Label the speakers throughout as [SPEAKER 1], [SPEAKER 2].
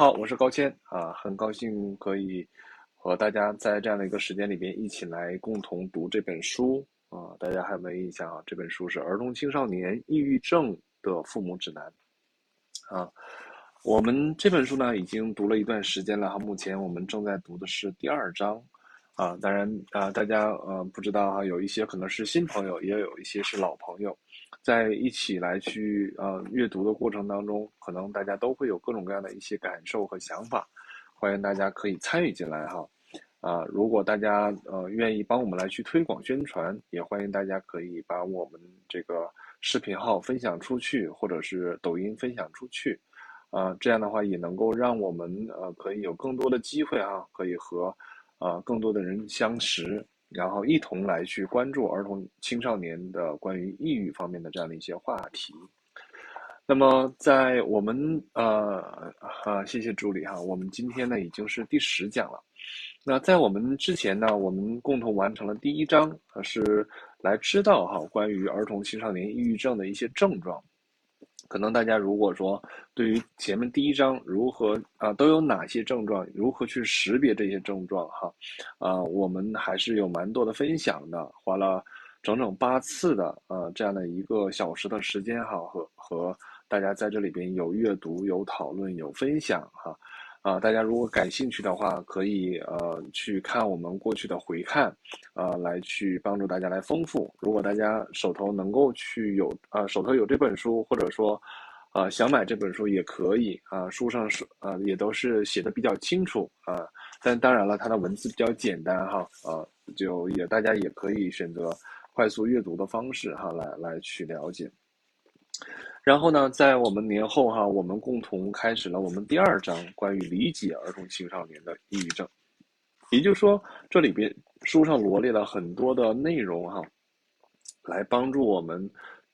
[SPEAKER 1] 好，我是高谦啊，很高兴可以和大家在这样的一个时间里边一起来共同读这本书啊。大家还有没有印象啊？这本书是《儿童青少年抑郁症的父母指南》啊。我们这本书呢已经读了一段时间了哈，目前我们正在读的是第二章啊。当然啊，大家呃不知道哈，有一些可能是新朋友，也有一些是老朋友。在一起来去呃阅读的过程当中，可能大家都会有各种各样的一些感受和想法，欢迎大家可以参与进来哈。啊，如果大家呃愿意帮我们来去推广宣传，也欢迎大家可以把我们这个视频号分享出去，或者是抖音分享出去，啊，这样的话也能够让我们呃可以有更多的机会哈，可以和呃更多的人相识。然后一同来去关注儿童青少年的关于抑郁方面的这样的一些话题。那么在我们呃啊，谢谢助理哈，我们今天呢已经是第十讲了。那在我们之前呢，我们共同完成了第一章，是来知道哈关于儿童青少年抑郁症的一些症状。可能大家如果说对于前面第一章如何啊都有哪些症状，如何去识别这些症状哈，啊我们还是有蛮多的分享的，花了整整八次的啊这样的一个小时的时间哈，和和大家在这里边有阅读、有讨论、有分享哈。啊大家如果感兴趣的话，可以呃去看我们过去的回看，呃，来去帮助大家来丰富。如果大家手头能够去有啊，手头有这本书，或者说，呃，想买这本书也可以啊。书上是呃也都是写的比较清楚啊，但当然了，它的文字比较简单哈，呃，就也大家也可以选择快速阅读的方式哈，来来去了解。然后呢，在我们年后哈，我们共同开始了我们第二章关于理解儿童青少年的抑郁症，也就是说，这里边书上罗列了很多的内容哈，来帮助我们，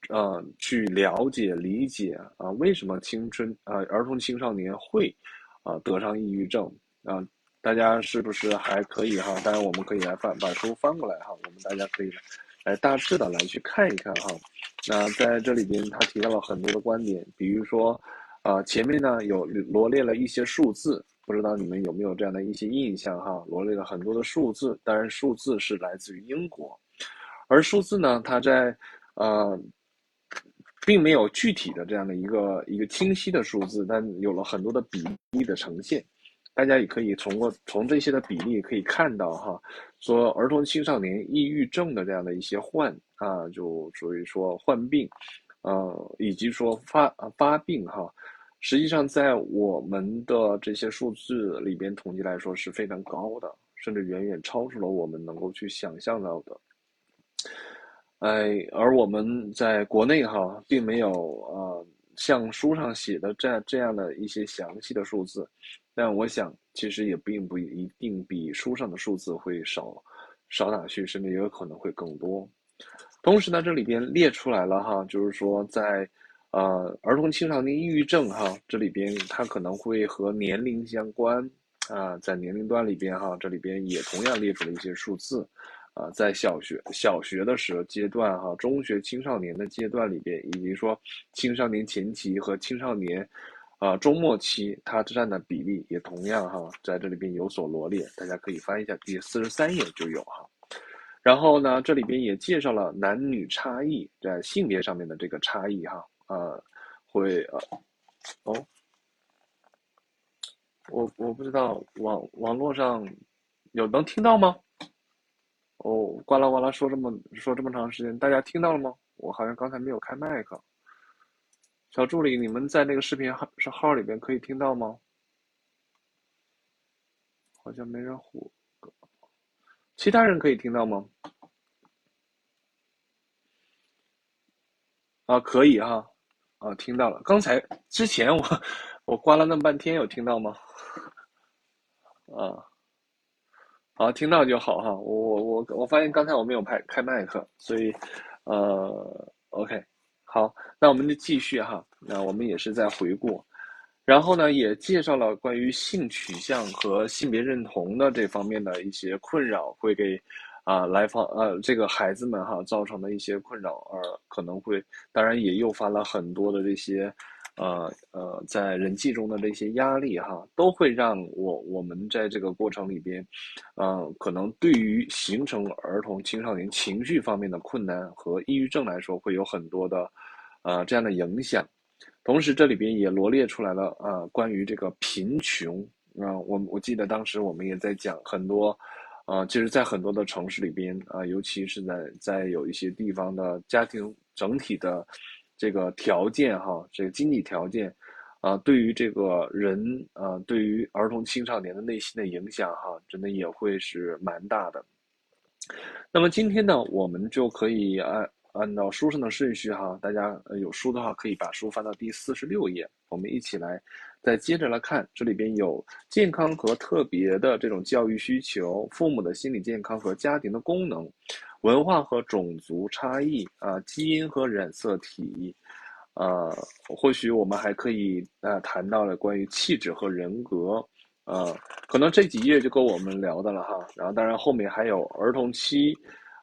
[SPEAKER 1] 呃，去了解理解啊，为什么青春啊儿童青少年会啊得上抑郁症啊？大家是不是还可以哈？当然，我们可以来翻把书翻过来哈，我们大家可以。来大致的来去看一看哈，那在这里边他提到了很多的观点，比如说，啊前面呢有罗列了一些数字，不知道你们有没有这样的一些印象哈？罗列了很多的数字，当然数字是来自于英国，而数字呢，它在呃，并没有具体的这样的一个一个清晰的数字，但有了很多的比例的呈现。大家也可以通过从这些的比例可以看到哈，说儿童青少年抑郁症的这样的一些患啊，就属于说患病，呃，以及说发发病哈，实际上在我们的这些数字里边统计来说是非常高的，甚至远远超出了我们能够去想象到的。哎，而我们在国内哈，并没有呃像书上写的这样这样的一些详细的数字。但我想，其实也并不一定比书上的数字会少少哪去，甚至也有可能会更多。同时呢，这里边列出来了哈，就是说在呃儿童青少年抑郁症哈，这里边它可能会和年龄相关啊，在年龄段里边哈，这里边也同样列出了一些数字啊，在小学小学的时候阶段哈，中学青少年的阶段里边，以及说青少年前期和青少年。啊，中末期它占的比例也同样哈，在这里边有所罗列，大家可以翻一下第四十三页就有哈。然后呢，这里边也介绍了男女差异在性别上面的这个差异哈，呃，会呃，哦，我我不知道网网络上有能听到吗？哦，呱啦呱啦说这么说这么长时间，大家听到了吗？我好像刚才没有开麦克。小助理，你们在那个视频号是号里边可以听到吗？好像没人呼，其他人可以听到吗？啊，可以哈，啊，听到了。刚才之前我我关了那么半天，有听到吗？啊，好，听到就好哈。我我我我发现刚才我没有开开麦克，所以呃，OK。好，那我们就继续哈。那我们也是在回顾，然后呢，也介绍了关于性取向和性别认同的这方面的一些困扰，会给啊来访呃这个孩子们哈造成的一些困扰，而可能会当然也诱发了很多的这些呃呃，在人际中的这些压力哈，都会让我我们在这个过程里边，呃，可能对于形成儿童青少年情绪方面的困难和抑郁症来说，会有很多的呃这样的影响。同时，这里边也罗列出来了啊，关于这个贫穷啊，我我记得当时我们也在讲很多，呃，其实，在很多的城市里边啊，尤其是在在有一些地方的家庭整体的。这个条件哈，这个经济条件，啊，对于这个人啊，对于儿童青少年的内心的影响哈，真的也会是蛮大的。那么今天呢，我们就可以按按照书上的顺序哈，大家有书的话可以把书翻到第四十六页，我们一起来再接着来看，这里边有健康和特别的这种教育需求，父母的心理健康和家庭的功能。文化和种族差异啊，基因和染色体，呃，或许我们还可以呃谈到了关于气质和人格，呃，可能这几页就够我们聊的了哈。然后当然后面还有儿童期，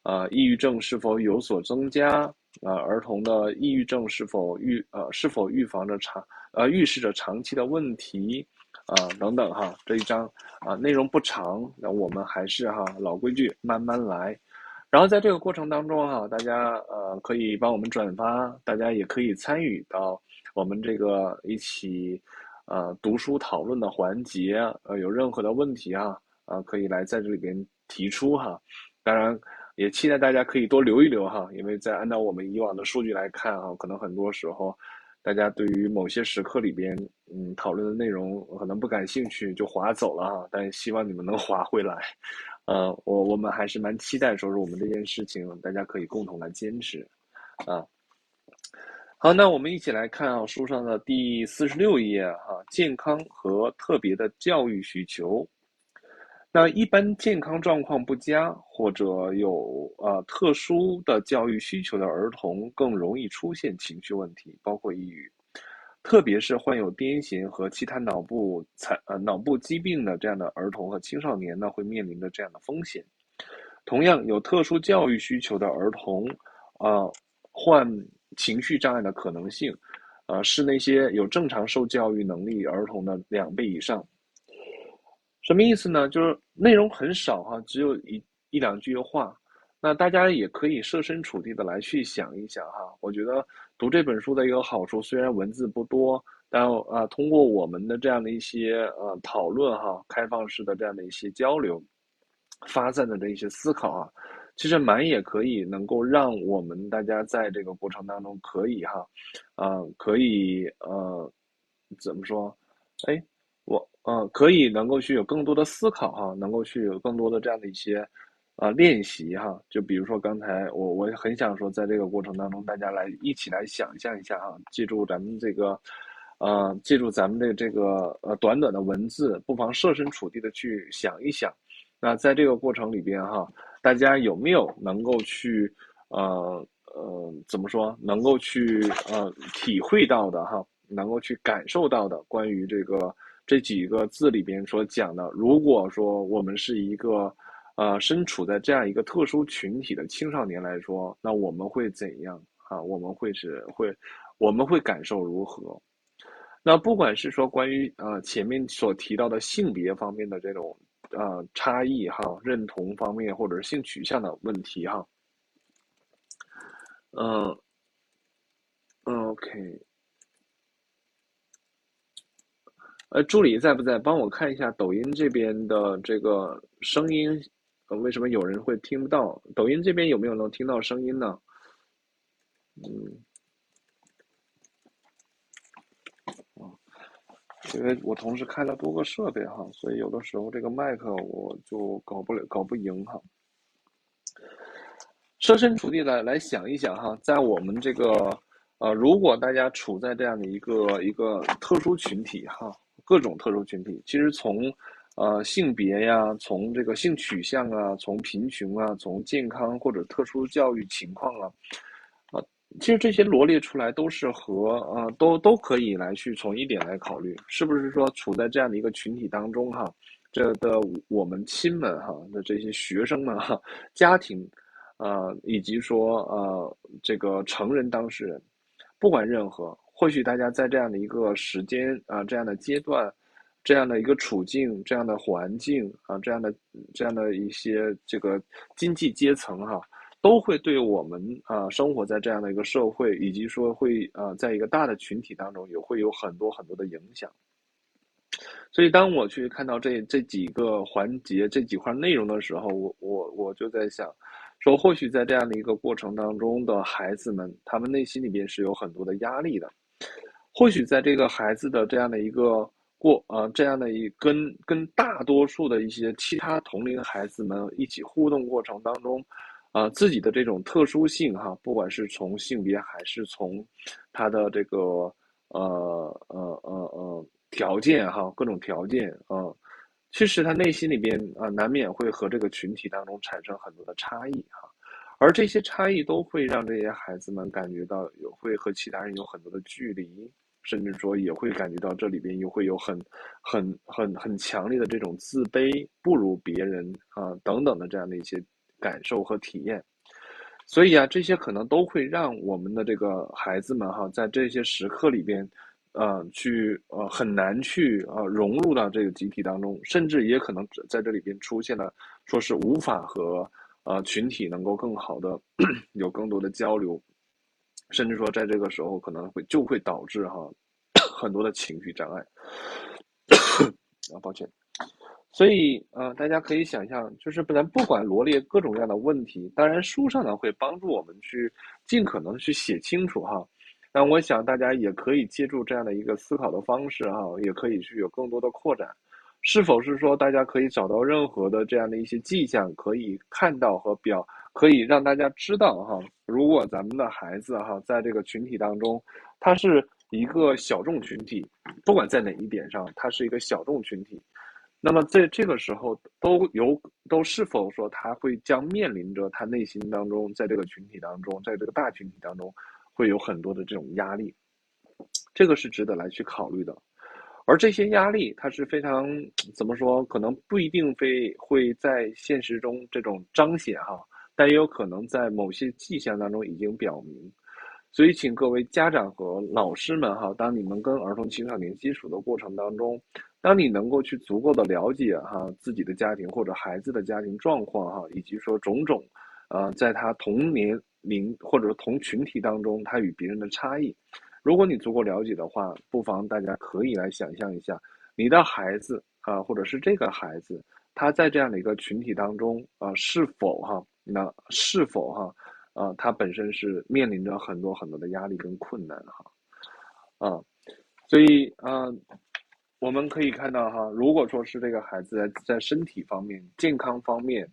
[SPEAKER 1] 啊，抑郁症是否有所增加啊？儿童的抑郁症是否预呃是否预防着长呃预示着长期的问题啊等等哈。这一章啊内容不长，那我们还是哈老规矩，慢慢来。然后在这个过程当中哈，大家呃可以帮我们转发，大家也可以参与到我们这个一起呃读书讨论的环节，呃有任何的问题啊，啊可以来在这里边提出哈。当然也期待大家可以多留一留哈，因为在按照我们以往的数据来看哈，可能很多时候大家对于某些时刻里边嗯讨论的内容可能不感兴趣就划走了哈，但希望你们能划回来。呃，我我们还是蛮期待，说是我们这件事情，大家可以共同来坚持，啊，好，那我们一起来看啊，书上的第四十六页哈，健康和特别的教育需求。那一般健康状况不佳或者有呃特殊的教育需求的儿童，更容易出现情绪问题，包括抑郁。特别是患有癫痫和其他脑部残呃脑部疾病的这样的儿童和青少年呢，会面临着这样的风险。同样有特殊教育需求的儿童，啊，患情绪障碍的可能性，呃，是那些有正常受教育能力儿童的两倍以上。什么意思呢？就是内容很少哈，只有一一两句话。那大家也可以设身处地的来去想一想哈，我觉得读这本书的一个好处，虽然文字不多，但啊，通过我们的这样的一些呃讨论哈，开放式的这样的一些交流，发散的这一些思考啊，其实蛮也可以能够让我们大家在这个过程当中可以哈，啊，可以呃，怎么说？哎，嗯，可以能够去有更多的思考哈，能够去有更多的这样的一些。啊，练习哈，就比如说刚才我我很想说，在这个过程当中，大家来一起来想象一下哈，记住咱们这个，呃，记住咱们的这个呃短短的文字，不妨设身处地的去想一想。那在这个过程里边哈，大家有没有能够去呃呃怎么说，能够去呃体会到的哈，能够去感受到的关于这个这几个字里边所讲的，如果说我们是一个。呃，身处在这样一个特殊群体的青少年来说，那我们会怎样啊？我们会是会，我们会感受如何？那不管是说关于呃前面所提到的性别方面的这种呃差异哈，认同方面或者是性取向的问题哈，嗯，OK，呃，助理在不在？帮我看一下抖音这边的这个声音。呃为什么有人会听不到？抖音这边有没有能听到声音呢？嗯，因为我同时开了多个设备哈，所以有的时候这个麦克我就搞不了，搞不赢哈。设身处地来来想一想哈，在我们这个呃，如果大家处在这样的一个一个特殊群体哈，各种特殊群体，其实从。呃，性别呀，从这个性取向啊，从贫穷啊，从健康或者特殊教育情况啊，啊，其实这些罗列出来都是和呃，都都可以来去从一点来考虑，是不是说处在这样的一个群体当中哈，这的我们亲们哈的这些学生们哈，家庭，呃，以及说呃这个成人当事人，不管任何或许大家在这样的一个时间啊，这样的阶段，这样的一个处境，这样的环境啊，这样的这样的一些这个经济阶层哈，都会对我们啊生活在这样的一个社会，以及说会啊在一个大的群体当中，也会有很多很多的影响。所以，当我去看到这这几个环节、这几块内容的时候，我我我就在想，说或许在这样的一个过程当中的孩子们，他们内心里边是有很多的压力的。或许在这个孩子的这样的一个过呃这样的一跟跟大多数的一些其他同龄孩子们一起互动过程当中，啊，自己的这种特殊性哈，不管是从性别还是从他的这个呃呃呃呃。条件哈，各种条件啊，其实他内心里边啊，难免会和这个群体当中产生很多的差异哈，而这些差异都会让这些孩子们感觉到有会和其他人有很多的距离，甚至说也会感觉到这里边又会有很很很很强烈的这种自卑、不如别人啊等等的这样的一些感受和体验，所以啊，这些可能都会让我们的这个孩子们哈，在这些时刻里边。呃，去呃很难去呃融入到这个集体当中，甚至也可能在这里边出现了，说是无法和呃群体能够更好的 有更多的交流，甚至说在这个时候可能会就会导致哈很多的情绪障碍。啊，抱歉。所以呃，大家可以想象，就是不然不管罗列各种各样的问题，当然书上呢会帮助我们去尽可能去写清楚哈。那我想大家也可以借助这样的一个思考的方式哈，也可以去有更多的扩展。是否是说大家可以找到任何的这样的一些迹象，可以看到和表，可以让大家知道哈，如果咱们的孩子哈在这个群体当中，他是一个小众群体，不管在哪一点上，他是一个小众群体，那么在这个时候都有都是否说他会将面临着他内心当中在这个群体当中，在这个大群体当中。会有很多的这种压力，这个是值得来去考虑的。而这些压力，它是非常怎么说？可能不一定非会在现实中这种彰显哈，但也有可能在某些迹象当中已经表明。所以，请各位家长和老师们哈，当你们跟儿童青少年接触的过程当中，当你能够去足够的了解哈自己的家庭或者孩子的家庭状况哈，以及说种种，呃，在他同年。龄或者同群体当中，他与别人的差异，如果你足够了解的话，不妨大家可以来想象一下，你的孩子啊，或者是这个孩子，他在这样的一个群体当中啊，是否哈，那是否哈，啊，他本身是面临着很多很多的压力跟困难哈，啊，所以啊，我们可以看到哈，如果说是这个孩子在在身体方面、健康方面。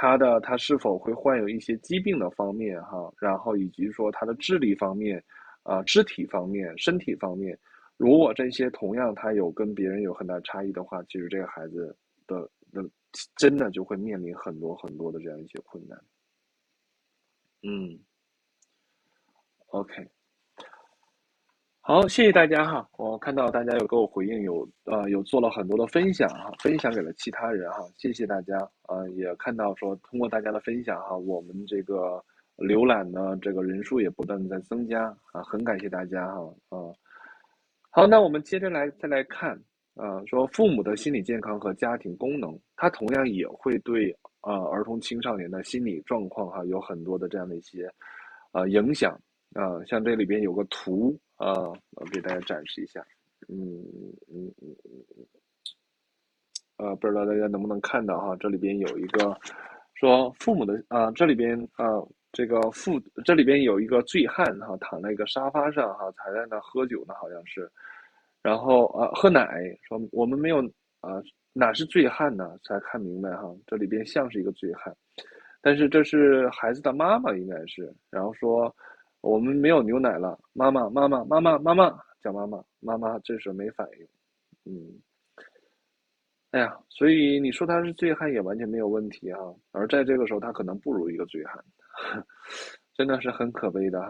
[SPEAKER 1] 他的他是否会患有一些疾病的方面哈，然后以及说他的智力方面，啊，肢体方面、身体方面，如果这些同样他有跟别人有很大差异的话，其实这个孩子的的真的就会面临很多很多的这样一些困难。嗯，OK。好，谢谢大家哈！我看到大家有给我回应，有呃有做了很多的分享哈，分享给了其他人哈，谢谢大家啊！也看到说通过大家的分享哈，我们这个浏览的这个人数也不断的在增加啊，很感谢大家哈啊！好，那我们接着来再来看啊，说父母的心理健康和家庭功能，它同样也会对啊儿童青少年的心理状况哈有很多的这样的一些啊影响啊，像这里边有个图。啊，我给大家展示一下，嗯嗯嗯嗯，呃，不知道大家能不能看到哈，这里边有一个说父母的啊，这里边啊，这个父这里边有一个醉汉哈，躺在一个沙发上哈，还在那喝酒呢，好像是，然后啊，喝奶，说我们没有啊，哪是醉汉呢？才看明白哈，这里边像是一个醉汉，但是这是孩子的妈妈应该是，然后说。我们没有牛奶了，妈妈，妈妈，妈妈，妈妈，叫妈妈，妈妈这时候没反应，嗯，哎呀，所以你说他是醉汉也完全没有问题哈，而在这个时候他可能不如一个醉汉，真的是很可悲的哈。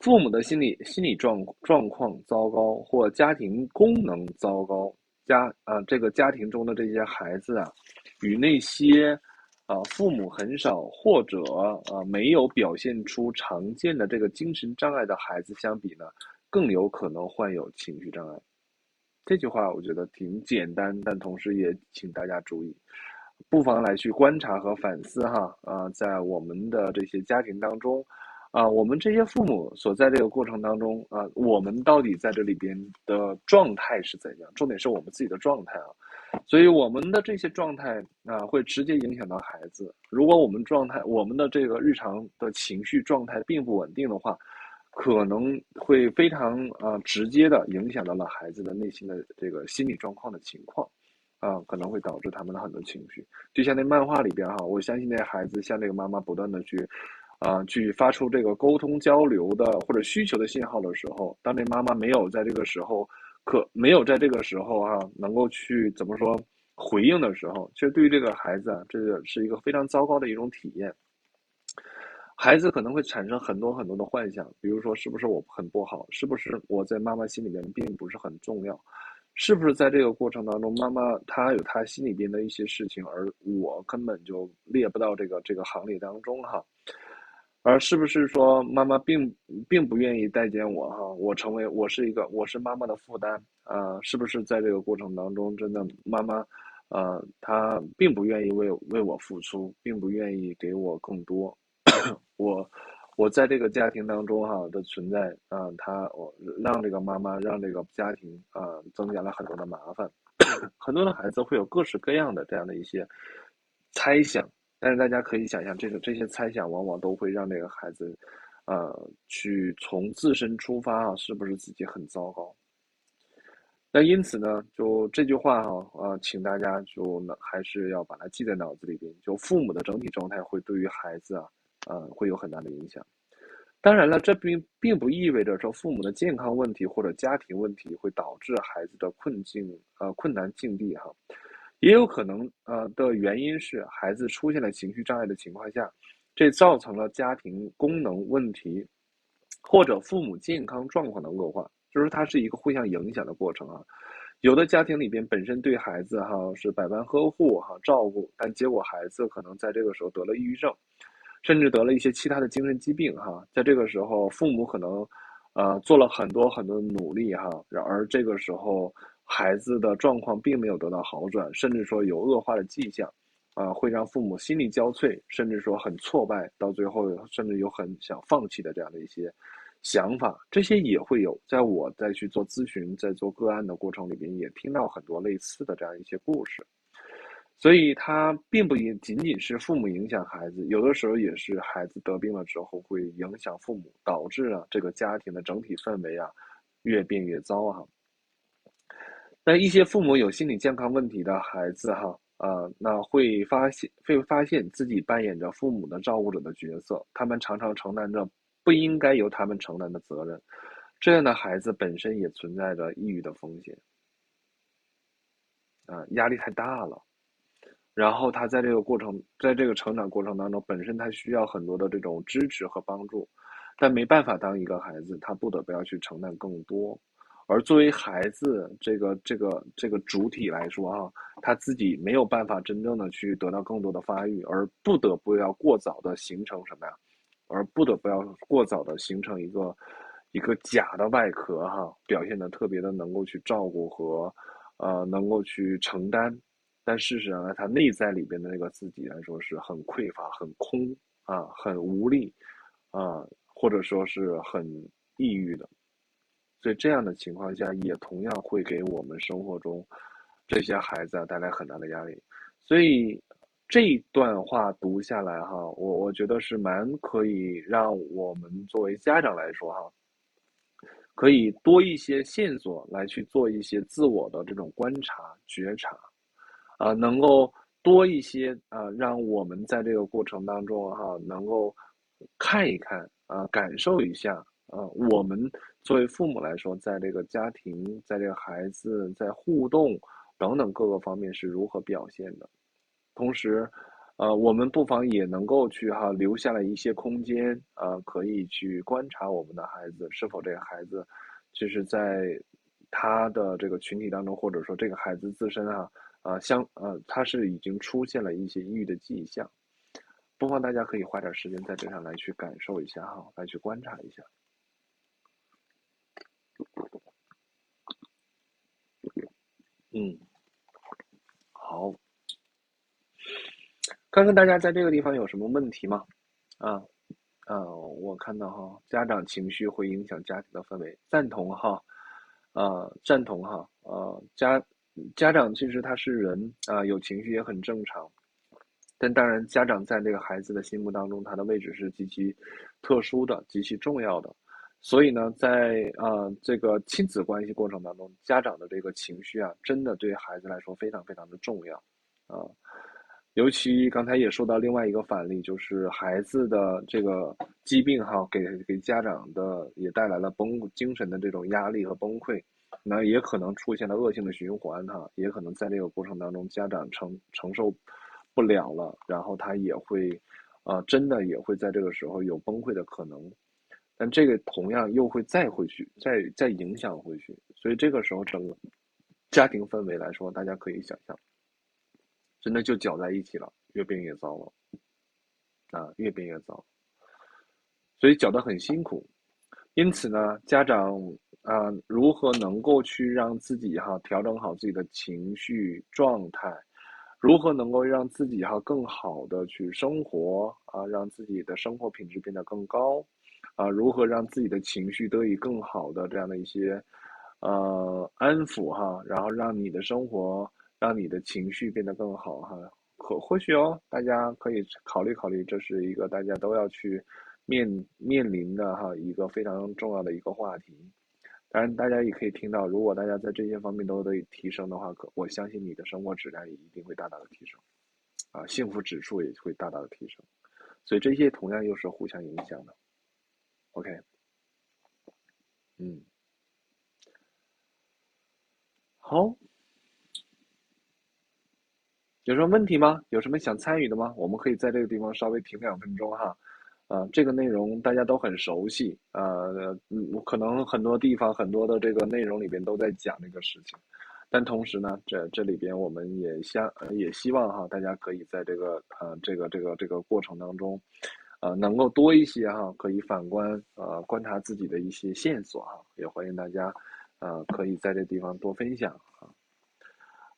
[SPEAKER 1] 父母的心理心理状状况糟糕，或家庭功能糟糕，家啊这个家庭中的这些孩子啊，与那些啊，父母很少或者啊没有表现出常见的这个精神障碍的孩子相比呢，更有可能患有情绪障碍。这句话我觉得挺简单，但同时也请大家注意，不妨来去观察和反思哈啊，在我们的这些家庭当中，啊，我们这些父母所在这个过程当中啊，我们到底在这里边的状态是怎样？重点是我们自己的状态啊。所以我们的这些状态啊，会直接影响到孩子。如果我们状态，我们的这个日常的情绪状态并不稳定的话，可能会非常啊直接的影响到了孩子的内心的这个心理状况的情况，啊，可能会导致他们的很多情绪。就像那漫画里边哈，我相信那孩子向这个妈妈不断的去，啊，去发出这个沟通交流的或者需求的信号的时候，当这妈妈没有在这个时候。可没有在这个时候哈，能够去怎么说回应的时候，其实对于这个孩子啊，这个是一个非常糟糕的一种体验。孩子可能会产生很多很多的幻想，比如说是不是我很不好，是不是我在妈妈心里面并不是很重要，是不是在这个过程当中，妈妈她有她心里边的一些事情，而我根本就列不到这个这个行列当中哈。而是不是说妈妈并并不愿意待见我哈？我成为我是一个我是妈妈的负担啊？是不是在这个过程当中，真的妈妈，呃，她并不愿意为为我付出，并不愿意给我更多。我我在这个家庭当中哈的存在啊，他我让这个妈妈让这个家庭啊增加了很多的麻烦。很多的孩子会有各式各样的这样的一些猜想。但是大家可以想象，这个这些猜想往往都会让这个孩子，呃，去从自身出发啊，是不是自己很糟糕？那因此呢，就这句话哈，啊，请大家就还是要把它记在脑子里边。就父母的整体状态会对于孩子啊，呃，会有很大的影响。当然了，这并并不意味着说父母的健康问题或者家庭问题会导致孩子的困境呃困难境地哈。也有可能，呃，的原因是孩子出现了情绪障碍的情况下，这造成了家庭功能问题，或者父母健康状况的恶化，就是它是一个互相影响的过程啊。有的家庭里边本身对孩子哈是百般呵护哈照顾，但结果孩子可能在这个时候得了抑郁症，甚至得了一些其他的精神疾病哈。在这个时候，父母可能，呃，做了很多很多努力哈，然而这个时候。孩子的状况并没有得到好转，甚至说有恶化的迹象，啊，会让父母心力交瘁，甚至说很挫败，到最后甚至有很想放弃的这样的一些想法，这些也会有。在我在去做咨询、在做个案的过程里边，也听到很多类似的这样一些故事。所以，它并不仅仅仅是父母影响孩子，有的时候也是孩子得病了之后会影响父母，导致了这个家庭的整体氛围啊越变越糟啊。那一些父母有心理健康问题的孩子，哈，呃，那会发现会发现自己扮演着父母的照顾者的角色，他们常常承担着不应该由他们承担的责任，这样的孩子本身也存在着抑郁的风险，啊，压力太大了，然后他在这个过程，在这个成长过程当中，本身他需要很多的这种支持和帮助，但没办法，当一个孩子，他不得不要去承担更多。而作为孩子这个这个这个主体来说啊，他自己没有办法真正的去得到更多的发育，而不得不要过早的形成什么呀？而不得不要过早的形成一个一个假的外壳哈，表现的特别的能够去照顾和呃能够去承担，但事实上呢，他内在里边的那个自己来说是很匮乏、很空啊、很无力啊，或者说是很抑郁的。所以这样的情况下，也同样会给我们生活中这些孩子带来很大的压力。所以这段话读下来哈，我我觉得是蛮可以让我们作为家长来说哈，可以多一些线索来去做一些自我的这种观察觉察，啊，能够多一些啊，让我们在这个过程当中哈，能够看一看啊，感受一下。啊，我们作为父母来说，在这个家庭，在这个孩子在互动等等各个方面是如何表现的？同时，呃，我们不妨也能够去哈留下了一些空间，呃，可以去观察我们的孩子是否这个孩子，就是在他的这个群体当中，或者说这个孩子自身啊，呃，相呃，他是已经出现了一些抑郁的迹象，不妨大家可以花点时间在这上来去感受一下哈，来去观察一下。嗯，好，看看大家在这个地方有什么问题吗？啊，啊，我看到哈，家长情绪会影响家庭的氛围，赞同哈。啊，赞同哈，呃，家家长其实他是人啊，有情绪也很正常，但当然，家长在这个孩子的心目当中，他的位置是极其特殊的、极其重要的。所以呢，在啊这个亲子关系过程当中，家长的这个情绪啊，真的对孩子来说非常非常的重要啊。尤其刚才也说到另外一个反例，就是孩子的这个疾病哈，给给家长的也带来了崩精神的这种压力和崩溃，那也可能出现了恶性的循环哈，也可能在这个过程当中家长承承受不了了，然后他也会，啊，真的也会在这个时候有崩溃的可能，但这个同样又会再回去，再再影响回去，所以这个时候整个家庭氛围来说，大家可以想象。真的就搅在一起了，越变越糟了，啊，越变越糟，所以搅得很辛苦。因此呢，家长啊，如何能够去让自己哈调整好自己的情绪状态，如何能够让自己哈更好的去生活啊，让自己的生活品质变得更高啊，如何让自己的情绪得以更好的这样的一些呃安抚哈，然后让你的生活。让你的情绪变得更好哈，可或许哦，大家可以考虑考虑，这是一个大家都要去面面临的哈一个非常重要的一个话题。当然，大家也可以听到，如果大家在这些方面都得以提升的话，可我相信你的生活质量也一定会大大的提升，啊，幸福指数也会大大的提升。所以这些同样又是互相影响的。OK，嗯，好。有什么问题吗？有什么想参与的吗？我们可以在这个地方稍微停两分钟哈，啊，这个内容大家都很熟悉，呃，嗯，可能很多地方很多的这个内容里边都在讲这个事情，但同时呢，这这里边我们也相也希望哈，大家可以在这个呃这个这个这个过程当中，呃，能够多一些哈，可以反观呃观察自己的一些线索哈，也欢迎大家，呃，可以在这地方多分享啊。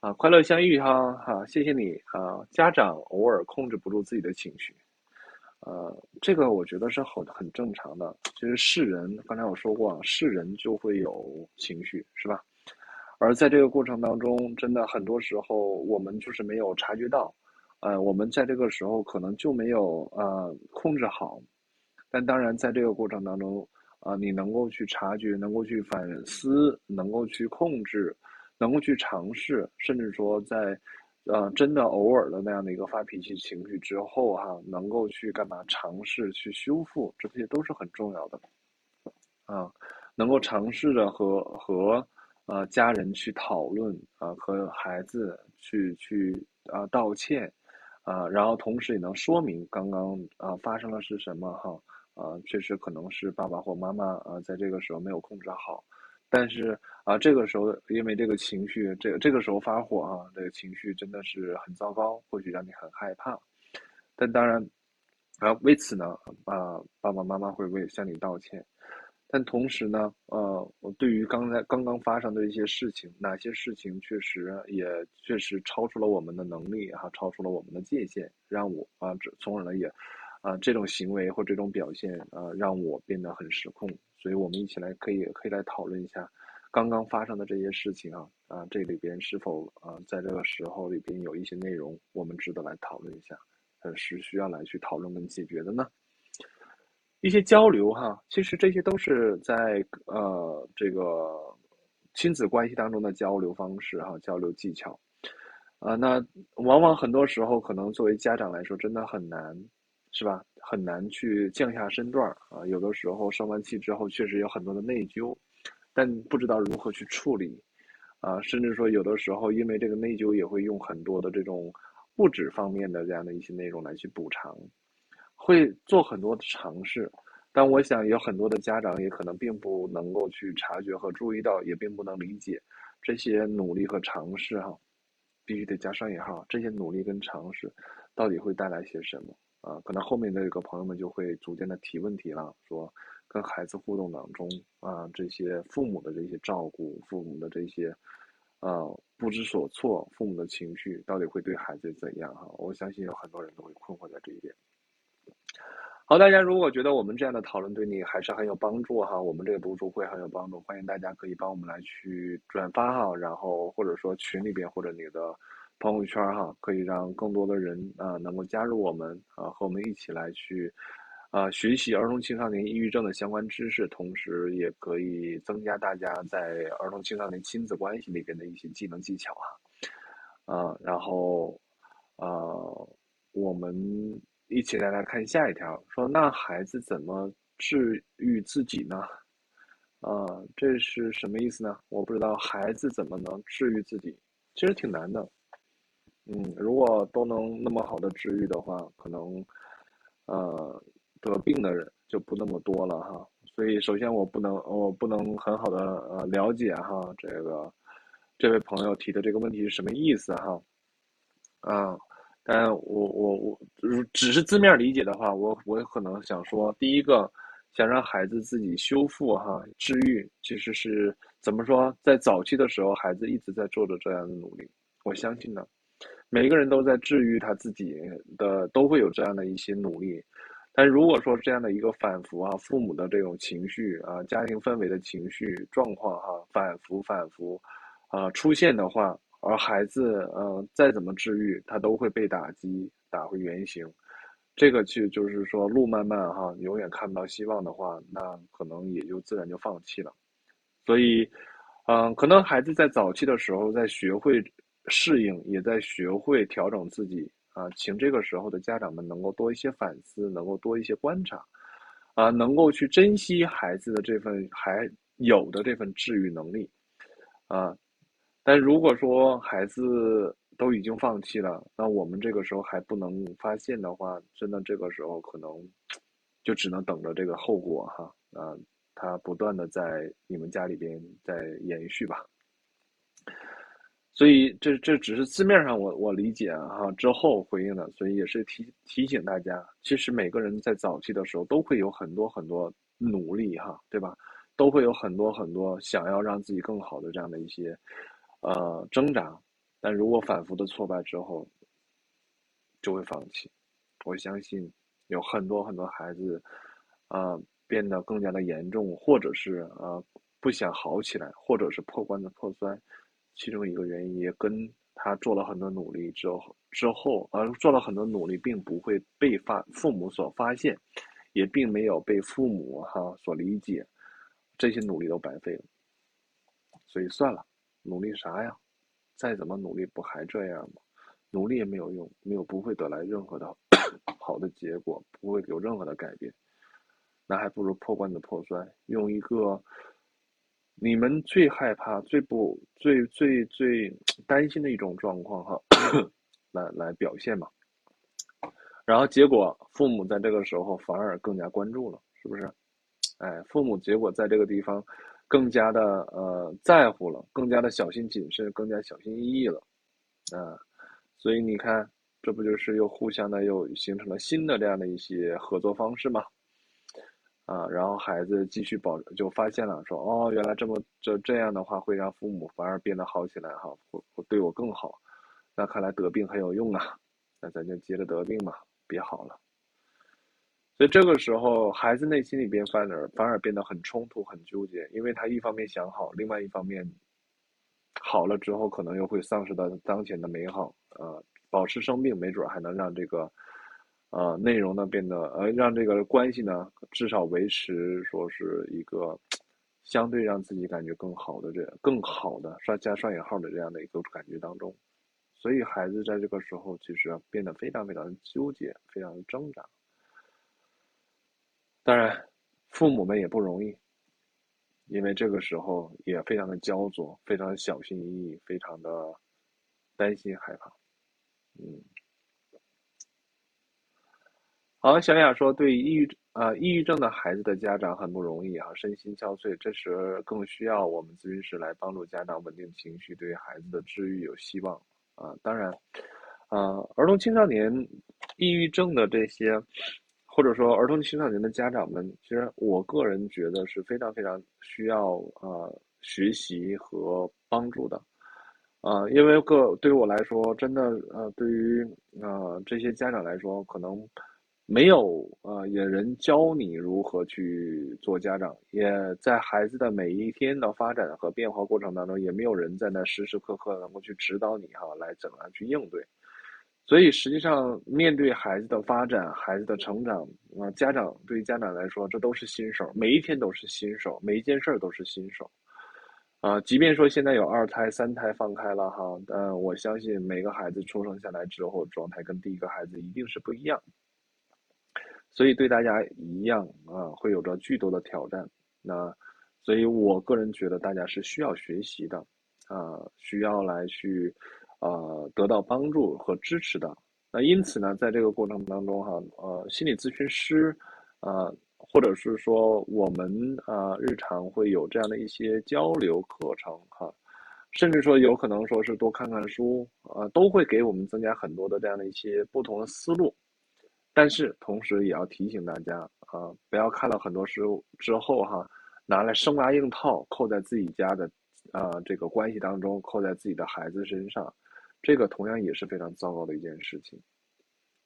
[SPEAKER 1] 啊，快乐相遇哈哈，谢谢你啊！家长偶尔控制不住自己的情绪，呃，这个我觉得是很很正常的。其实是人，刚才我说过，是人就会有情绪，是吧？而在这个过程当中，真的很多时候我们就是没有察觉到，呃，我们在这个时候可能就没有呃控制好。但当然，在这个过程当中，啊，你能够去察觉，能够去反思，能够去控制。能够去尝试，甚至说在，呃，真的偶尔的那样的一个发脾气情绪之后，哈，能够去干嘛？尝试去修复，这些都是很重要的，啊，能够尝试着和和呃家人去讨论，啊，和孩子去去啊道歉，啊，然后同时也能说明刚刚啊发生了是什么，哈，啊，确实可能是爸爸或妈妈啊在这个时候没有控制好。但是啊，这个时候因为这个情绪，这个这个时候发火啊，这个情绪真的是很糟糕，或许让你很害怕。但当然，啊，为此呢，啊，爸爸妈妈会为向你道歉。但同时呢，呃，我对于刚才刚刚发生的一些事情，哪些事情确实也确实超出了我们的能力哈，超出了我们的界限，让我啊，这从而呢也，啊，这种行为或这种表现啊，让我变得很失控。所以我们一起来可以可以来讨论一下，刚刚发生的这些事情啊啊，这里边是否啊在这个时候里边有一些内容我们值得来讨论一下，呃是需要来去讨论跟解决的呢？一些交流哈，其实这些都是在呃这个亲子关系当中的交流方式哈，交流技巧啊，那往往很多时候可能作为家长来说真的很难。是吧？很难去降下身段儿啊！有的时候生完气之后，确实有很多的内疚，但不知道如何去处理啊！甚至说有的时候，因为这个内疚，也会用很多的这种物质方面的这样的一些内容来去补偿，会做很多的尝试，但我想有很多的家长也可能并不能够去察觉和注意到，也并不能理解这些努力和尝试哈，必须得加上引号，这些努力跟尝试到底会带来些什么啊？可能后面的这个朋友们就会逐渐的提问题了，说跟孩子互动当中啊，这些父母的这些照顾，父母的这些呃不知所措，父母的情绪到底会对孩子怎样哈？我相信有很多人都会困惑在这一点。好，大家如果觉得我们这样的讨论对你还是很有帮助哈，我们这个读书会很有帮助，欢迎大家可以帮我们来去转发哈，然后或者说群里边或者你的朋友圈哈，可以让更多的人啊能够加入我们啊，和我们一起来去啊学习儿童青少年抑郁症的相关知识，同时也可以增加大家在儿童青少年亲子关系里边的一些技能技巧啊，啊，然后呃我们。一起来来看下一条，说那孩子怎么治愈自己呢？啊，这是什么意思呢？我不知道孩子怎么能治愈自己，其实挺难的。嗯，如果都能那么好的治愈的话，可能呃得病的人就不那么多了哈。所以首先我不能我不能很好的呃了解哈这个这位朋友提的这个问题是什么意思哈？啊。但，我我我，只是字面理解的话，我我可能想说，第一个，想让孩子自己修复哈治愈，其实是怎么说，在早期的时候，孩子一直在做着这样的努力。我相信呢，每个人都在治愈他自己的，都会有这样的一些努力。但如果说这样的一个反复啊，父母的这种情绪啊，家庭氛围的情绪状况哈，反复反复啊出现的话。而孩子，呃，再怎么治愈，他都会被打击，打回原形。这个其实就是说，路漫漫哈，永远看不到希望的话，那可能也就自然就放弃了。所以，嗯，可能孩子在早期的时候，在学会适应，也在学会调整自己啊，请这个时候的家长们能够多一些反思，能够多一些观察，啊，能够去珍惜孩子的这份还有的这份治愈能力，啊。但如果说孩子都已经放弃了，那我们这个时候还不能发现的话，真的这个时候可能就只能等着这个后果哈，啊，他不断的在你们家里边在延续吧。所以这这只是字面上我我理解哈之后回应的，所以也是提提醒大家，其实每个人在早期的时候都会有很多很多努力哈，对吧？都会有很多很多想要让自己更好的这样的一些。呃，挣扎，但如果反复的挫败之后，就会放弃。我相信有很多很多孩子，呃，变得更加的严重，或者是呃不想好起来，或者是破罐子破摔。其中一个原因也跟他做了很多努力之后，之后而做了很多努力，并不会被发父母所发现，也并没有被父母哈所理解，这些努力都白费了。所以算了。努力啥呀？再怎么努力不还这样吗？努力也没有用，没有不会得来任何的 好的结果，不会有任何的改变。那还不如破罐子破摔，用一个你们最害怕、最不、最最最担心的一种状况哈，来来表现嘛。然后结果父母在这个时候反而更加关注了，是不是？哎，父母结果在这个地方。更加的呃在乎了，更加的小心谨慎，更加小心翼翼了，啊，所以你看，这不就是又互相的又形成了新的这样的一些合作方式吗？啊，然后孩子继续保就发现了，说哦，原来这么这这样的话会让父母反而变得好起来哈，会会对我更好，那看来得病很有用啊，那咱就接着得病嘛，别好了。所以这个时候，孩子内心里边反而反而变得很冲突、很纠结，因为他一方面想好，另外一方面好了之后，可能又会丧失到当前的美好。呃，保持生病，没准还能让这个呃内容呢变得呃让这个关系呢至少维持说是一个相对让自己感觉更好的这更好的双加双引号的这样的一个感觉当中。所以孩子在这个时候其实变得非常非常纠结，非常的挣扎。当然，父母们也不容易，因为这个时候也非常的焦灼，非常的小心翼翼，非常的担心害怕。嗯，好，小雅说对抑郁啊，抑郁症的孩子的家长很不容易哈，身心憔悴，这时更需要我们咨询师来帮助家长稳定情绪，对于孩子的治愈有希望啊。当然，啊，儿童青少年抑郁症的这些，或者说儿童青少年的家长们，其实我个人觉得是非常非常需要啊学习和帮助的。啊，因为个对于我来说，真的呃，对于呃这些家长来说，可能没有呃有人教你如何去做家长，也在孩子的每一天的发展和变化过程当中，也没有人在那时时刻刻能够去指导你哈，来怎么样去应对。所以实际上，面对孩子的发展、孩子的成长啊，家长对于家长来说，这都是新手，每一天都是新手，每一件事儿都是新手。啊，即便说现在有二胎、三胎放开了哈，但我相信每个孩子出生下来之后，状态跟第一个孩子一定是不一样。所以对大家一样啊，会有着巨多的挑战。那，所以我个人觉得大家是需要学习的，啊，需要来去，呃，得到帮助和支持的。那因此呢，在这个过程当中哈，呃，心理咨询师，呃。或者是说我们啊日常会有这样的一些交流课程哈，甚至说有可能说是多看看书啊，都会给我们增加很多的这样的一些不同的思路。但是同时也要提醒大家啊，不要看了很多书之后哈，拿来生拉硬套扣在自己家的啊这个关系当中，扣在自己的孩子身上，这个同样也是非常糟糕的一件事情，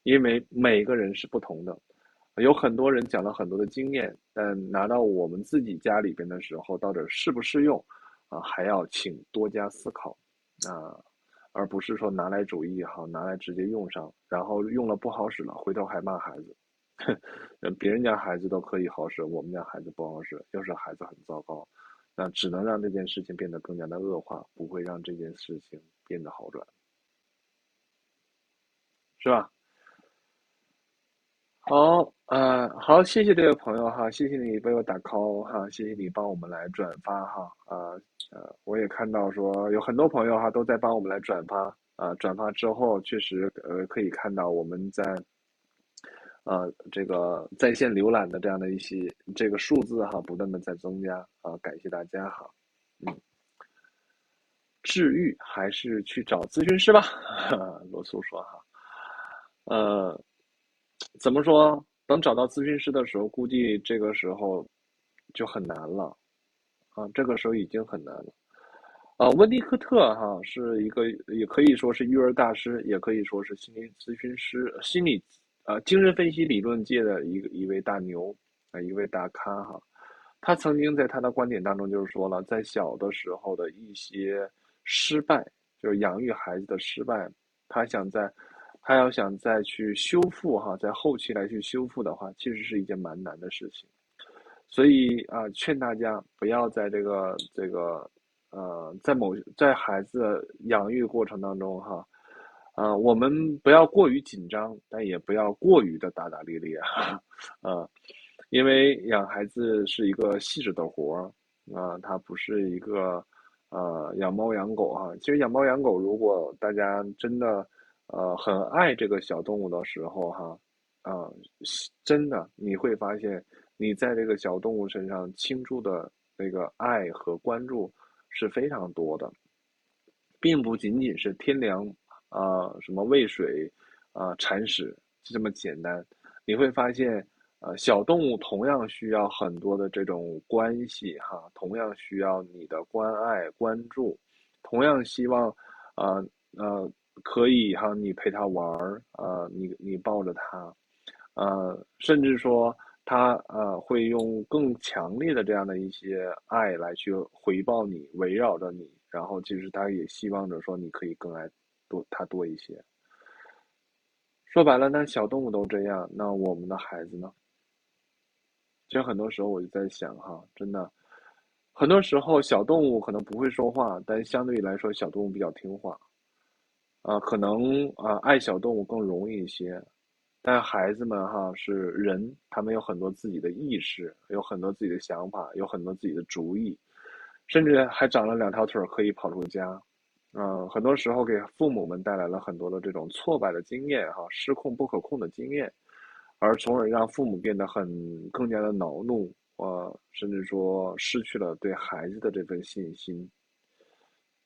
[SPEAKER 1] 因为每个人是不同的。有很多人讲了很多的经验，但拿到我们自己家里边的时候，到底适不适用，啊，还要请多加思考，啊，而不是说拿来主义好，拿来直接用上，然后用了不好使了，回头还骂孩子，别人家孩子都可以好使，我们家孩子不好使，要是孩子很糟糕，那只能让这件事情变得更加的恶化，不会让这件事情变得好转，是吧？好，呃，好，谢谢这位朋友哈，谢谢你为我打 call 哈，谢谢你帮我们来转发哈，啊，呃，我也看到说有很多朋友哈都在帮我们来转发，啊，转发之后确实呃可以看到我们在，呃，这个在线浏览的这样的一些这个数字哈不断的在增加啊，感谢大家哈，嗯，治愈还是去找咨询师吧，罗素说哈，呃。怎么说？等找到咨询师的时候，估计这个时候就很难了，啊，这个时候已经很难了。啊，温迪科特哈是一个，也可以说是育儿大师，也可以说是心理咨询师、心理啊精神分析理论界的一个一位大牛啊，一位大咖哈。他曾经在他的观点当中就是说了，在小的时候的一些失败，就是养育孩子的失败，他想在。他要想再去修复哈，在后期来去修复的话，其实是一件蛮难的事情。所以啊，劝大家不要在这个这个呃，在某在孩子养育过程当中哈，啊，我们不要过于紧张，但也不要过于的大大咧咧哈，啊，因为养孩子是一个细致的活儿啊，它不是一个呃养猫养狗哈。其实养猫养狗，如果大家真的。呃，很爱这个小动物的时候，哈，啊，真的你会发现，你在这个小动物身上倾注的那个爱和关注是非常多的，并不仅仅是天凉啊，什么喂水啊、铲屎就这么简单。你会发现，呃，小动物同样需要很多的这种关系，哈，同样需要你的关爱、关注，同样希望，啊，呃。可以哈，你陪他玩儿，呃，你你抱着他，呃，甚至说他呃会用更强烈的这样的一些爱来去回报你，围绕着你，然后其实他也希望着说你可以更爱多他多一些。说白了，那小动物都这样，那我们的孩子呢？其实很多时候我就在想哈，真的，很多时候小动物可能不会说话，但相对来说，小动物比较听话。啊，可能啊，爱小动物更容易一些，但孩子们哈是人，他们有很多自己的意识，有很多自己的想法，有很多自己的主意，甚至还长了两条腿可以跑出家。嗯，很多时候给父母们带来了很多的这种挫败的经验哈，失控不可控的经验。而从而让父母变得很更加的恼怒，呃，甚至说失去了对孩子的这份信心。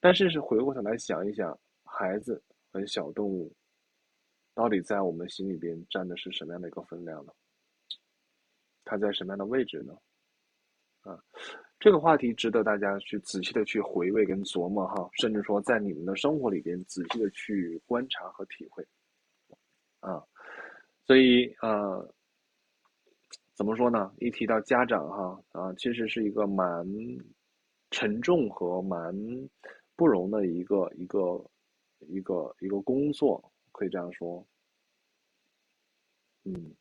[SPEAKER 1] 但是是回过头来想一想，孩子和小动物，到底在我们心里边占的是什么样的一个分量呢？它在什么样的位置呢？啊，这个话题值得大家去仔细的去回味跟琢磨哈，甚至说在你们的生活里边仔细的去观察和体会。啊，所以呃，怎么说呢？一提到家长哈啊，其实是一个蛮沉重和蛮。不容的一个一个一个一个工作，可以这样说，嗯，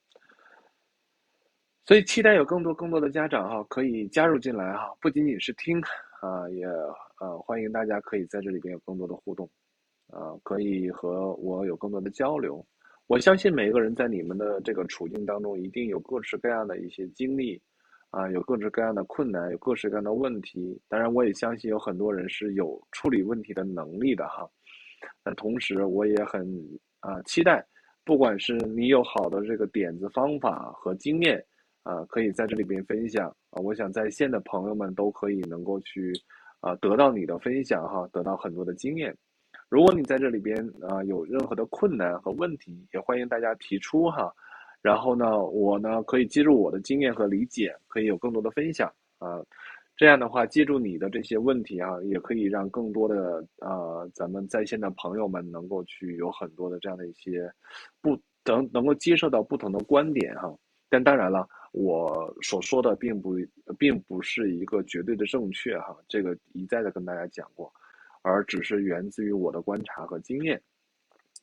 [SPEAKER 1] 所以期待有更多更多的家长哈可以加入进来哈，不仅仅是听啊，也呃欢迎大家可以在这里边有更多的互动，啊，可以和我有更多的交流。我相信每一个人在你们的这个处境当中，一定有各式各样的一些经历。啊，有各式各样的困难，有各式各样的问题。当然，我也相信有很多人是有处理问题的能力的哈。那同时，我也很啊期待，不管是你有好的这个点子、方法和经验啊，可以在这里边分享啊。我想在线的朋友们都可以能够去啊得到你的分享哈，得到很多的经验。如果你在这里边啊有任何的困难和问题，也欢迎大家提出哈。然后呢，我呢可以借助我的经验和理解，可以有更多的分享啊。这样的话，借助你的这些问题啊，也可以让更多的啊咱们在线的朋友们能够去有很多的这样的一些不能能够接受到不同的观点哈。但当然了，我所说的并不并不是一个绝对的正确哈，这个一再的跟大家讲过，而只是源自于我的观察和经验。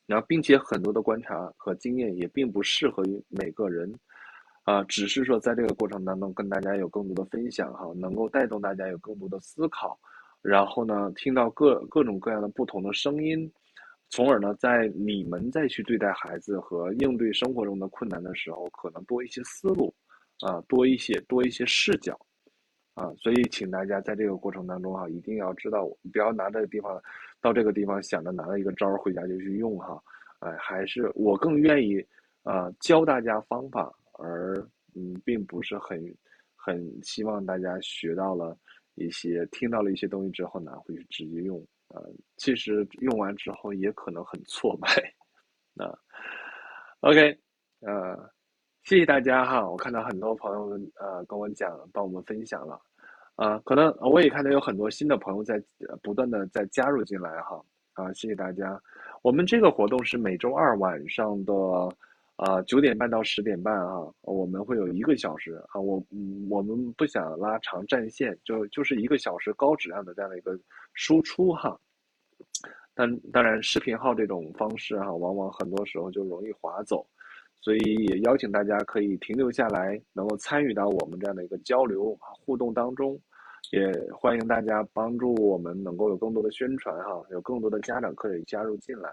[SPEAKER 1] 然后，并且很多的观察和经验也并不适合于每个人，啊，只是说在这个过程当中跟大家有更多的分享哈，能够带动大家有更多的思考，然后呢，听到各各种各样的不同的声音，从而呢，在你们再去对待孩子和应对生活中的困难的时候，可能多一些思路，啊，多一些多一些视角。啊，所以请大家在这个过程当中哈，一定要知道，不要拿这个地方，到这个地方想着拿了一个招儿回家就去用哈，哎，还是我更愿意，呃，教大家方法，而嗯，并不是很很希望大家学到了一些，听到了一些东西之后拿回去直接用，呃，其实用完之后也可能很挫败，啊，OK，呃。谢谢大家哈，我看到很多朋友们呃跟我讲，帮我们分享了，啊，可能我也看到有很多新的朋友在不断的在加入进来哈，啊，谢谢大家。我们这个活动是每周二晚上的啊九点半到十点半啊，我们会有一个小时啊，我我们不想拉长战线，就就是一个小时高质量的这样的一个输出哈。但当然视频号这种方式哈，往往很多时候就容易划走。所以也邀请大家可以停留下来，能够参与到我们这样的一个交流互动当中，也欢迎大家帮助我们能够有更多的宣传哈，有更多的家长可以加入进来，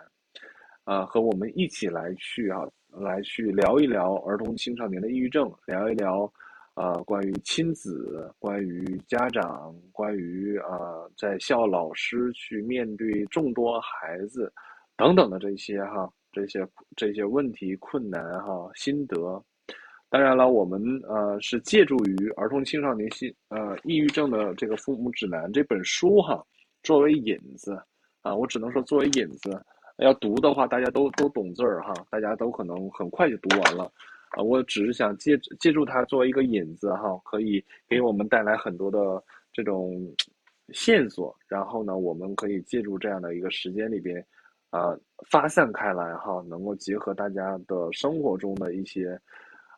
[SPEAKER 1] 啊，和我们一起来去哈，来去聊一聊儿童青少年的抑郁症，聊一聊啊关于亲子、关于家长、关于啊在校老师去面对众多孩子等等的这些哈。这些这些问题困难哈心得，当然了，我们呃是借助于儿童青少年心呃抑郁症的这个父母指南这本书哈作为引子啊，我只能说作为引子，要读的话大家都都懂字儿哈，大家都可能很快就读完了啊，我只是想借借助它作为一个引子哈，可以给我们带来很多的这种线索，然后呢，我们可以借助这样的一个时间里边。啊，发散开来哈，能够结合大家的生活中的一些，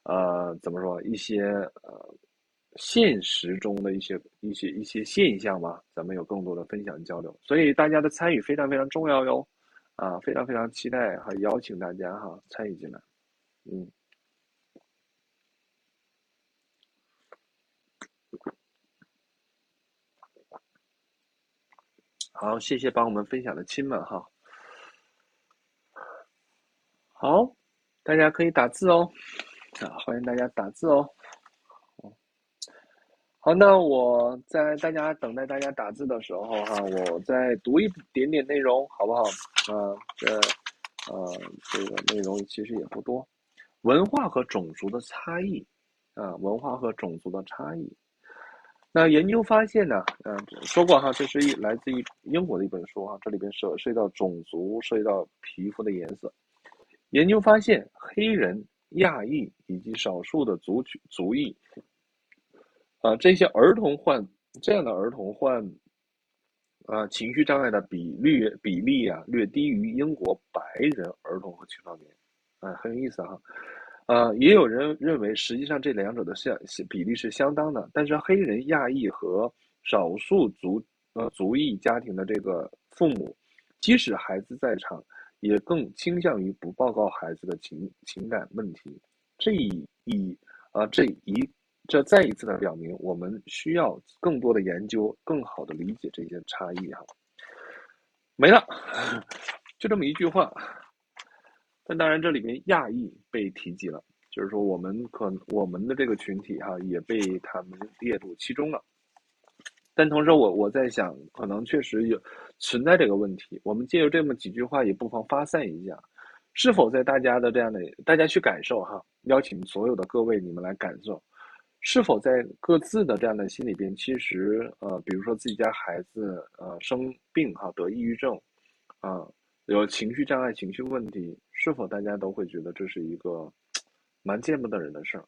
[SPEAKER 1] 呃，怎么说一些呃，现实中的一些一些一些现象吧，咱们有更多的分享交流，所以大家的参与非常非常重要哟，啊，非常非常期待哈，邀请大家哈参与进来，嗯，好，谢谢帮我们分享的亲们哈。好，大家可以打字哦，啊，欢迎大家打字哦。好，那我在大家等待大家打字的时候哈，我再读一点点内容，好不好？啊，这，呃，这个内容其实也不多。文化和种族的差异，啊，文化和种族的差异。那研究发现呢，嗯，说过哈，这是一来自于英国的一本书啊，这里边涉涉及到种族，涉及到皮肤的颜色。研究发现，黑人、亚裔以及少数的族群族裔，啊，这些儿童患这样的儿童患，啊，情绪障碍的比率比例啊，略低于英国白人儿童和青少年，啊，很有意思哈。呃，也有人认为，实际上这两者的相比例是相当的。但是黑人、亚裔和少数族呃族裔家庭的这个父母，即使孩子在场，也更倾向于不报告孩子的情情感问题。这一以啊这一这再一次的表明，我们需要更多的研究，更好的理解这些差异哈。没了，就这么一句话。但当然，这里面亚裔被提及了，就是说我们可我们的这个群体哈也被他们列入其中了。但同时，我我在想，可能确实有存在这个问题。我们借由这么几句话，也不妨发散一下，是否在大家的这样的大家去感受哈，邀请所有的各位你们来感受，是否在各自的这样的心里边，其实呃，比如说自己家孩子呃生病哈，得抑郁症啊。有情绪障碍、情绪问题，是否大家都会觉得这是一个蛮见不得人的事儿？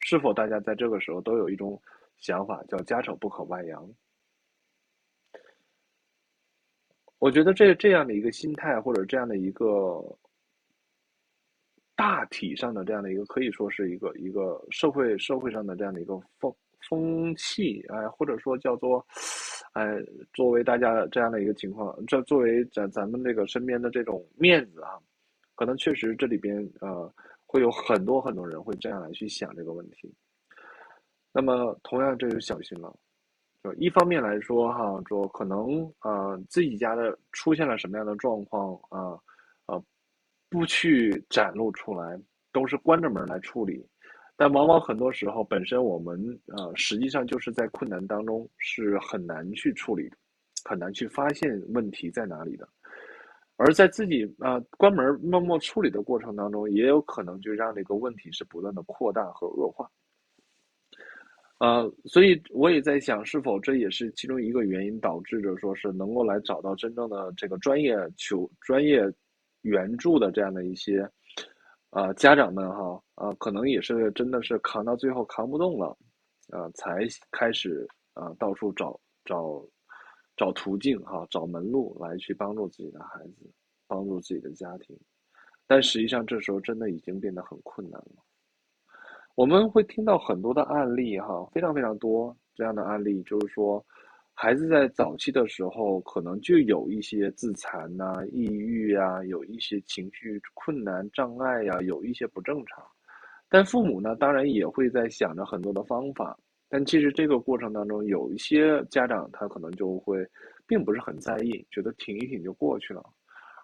[SPEAKER 1] 是否大家在这个时候都有一种想法，叫家丑不可外扬？我觉得这这样的一个心态，或者这样的一个大体上的这样的一个，可以说是一个一个社会社会上的这样的一个风风气，哎，或者说叫做。哎，作为大家这样的一个情况，这作为咱咱们这个身边的这种面子啊，可能确实这里边呃会有很多很多人会这样来去想这个问题。那么同样这就小心了，就一方面来说哈，说可能呃自己家的出现了什么样的状况啊，不去展露出来，都是关着门来处理。但往往很多时候，本身我们呃，实际上就是在困难当中是很难去处理，很难去发现问题在哪里的。而在自己啊关门默默处理的过程当中，也有可能就让这个问题是不断的扩大和恶化。呃，所以我也在想，是否这也是其中一个原因，导致着说是能够来找到真正的这个专业求专业援助的这样的一些。啊，家长们哈，啊，可能也是真的是扛到最后扛不动了，啊，才开始啊到处找找找途径哈，找门路来去帮助自己的孩子，帮助自己的家庭，但实际上这时候真的已经变得很困难了。我们会听到很多的案例哈，非常非常多这样的案例，就是说。孩子在早期的时候，可能就有一些自残呐、抑郁啊，有一些情绪困难障碍呀，有一些不正常。但父母呢，当然也会在想着很多的方法。但其实这个过程当中，有一些家长他可能就会并不是很在意，觉得挺一挺就过去了。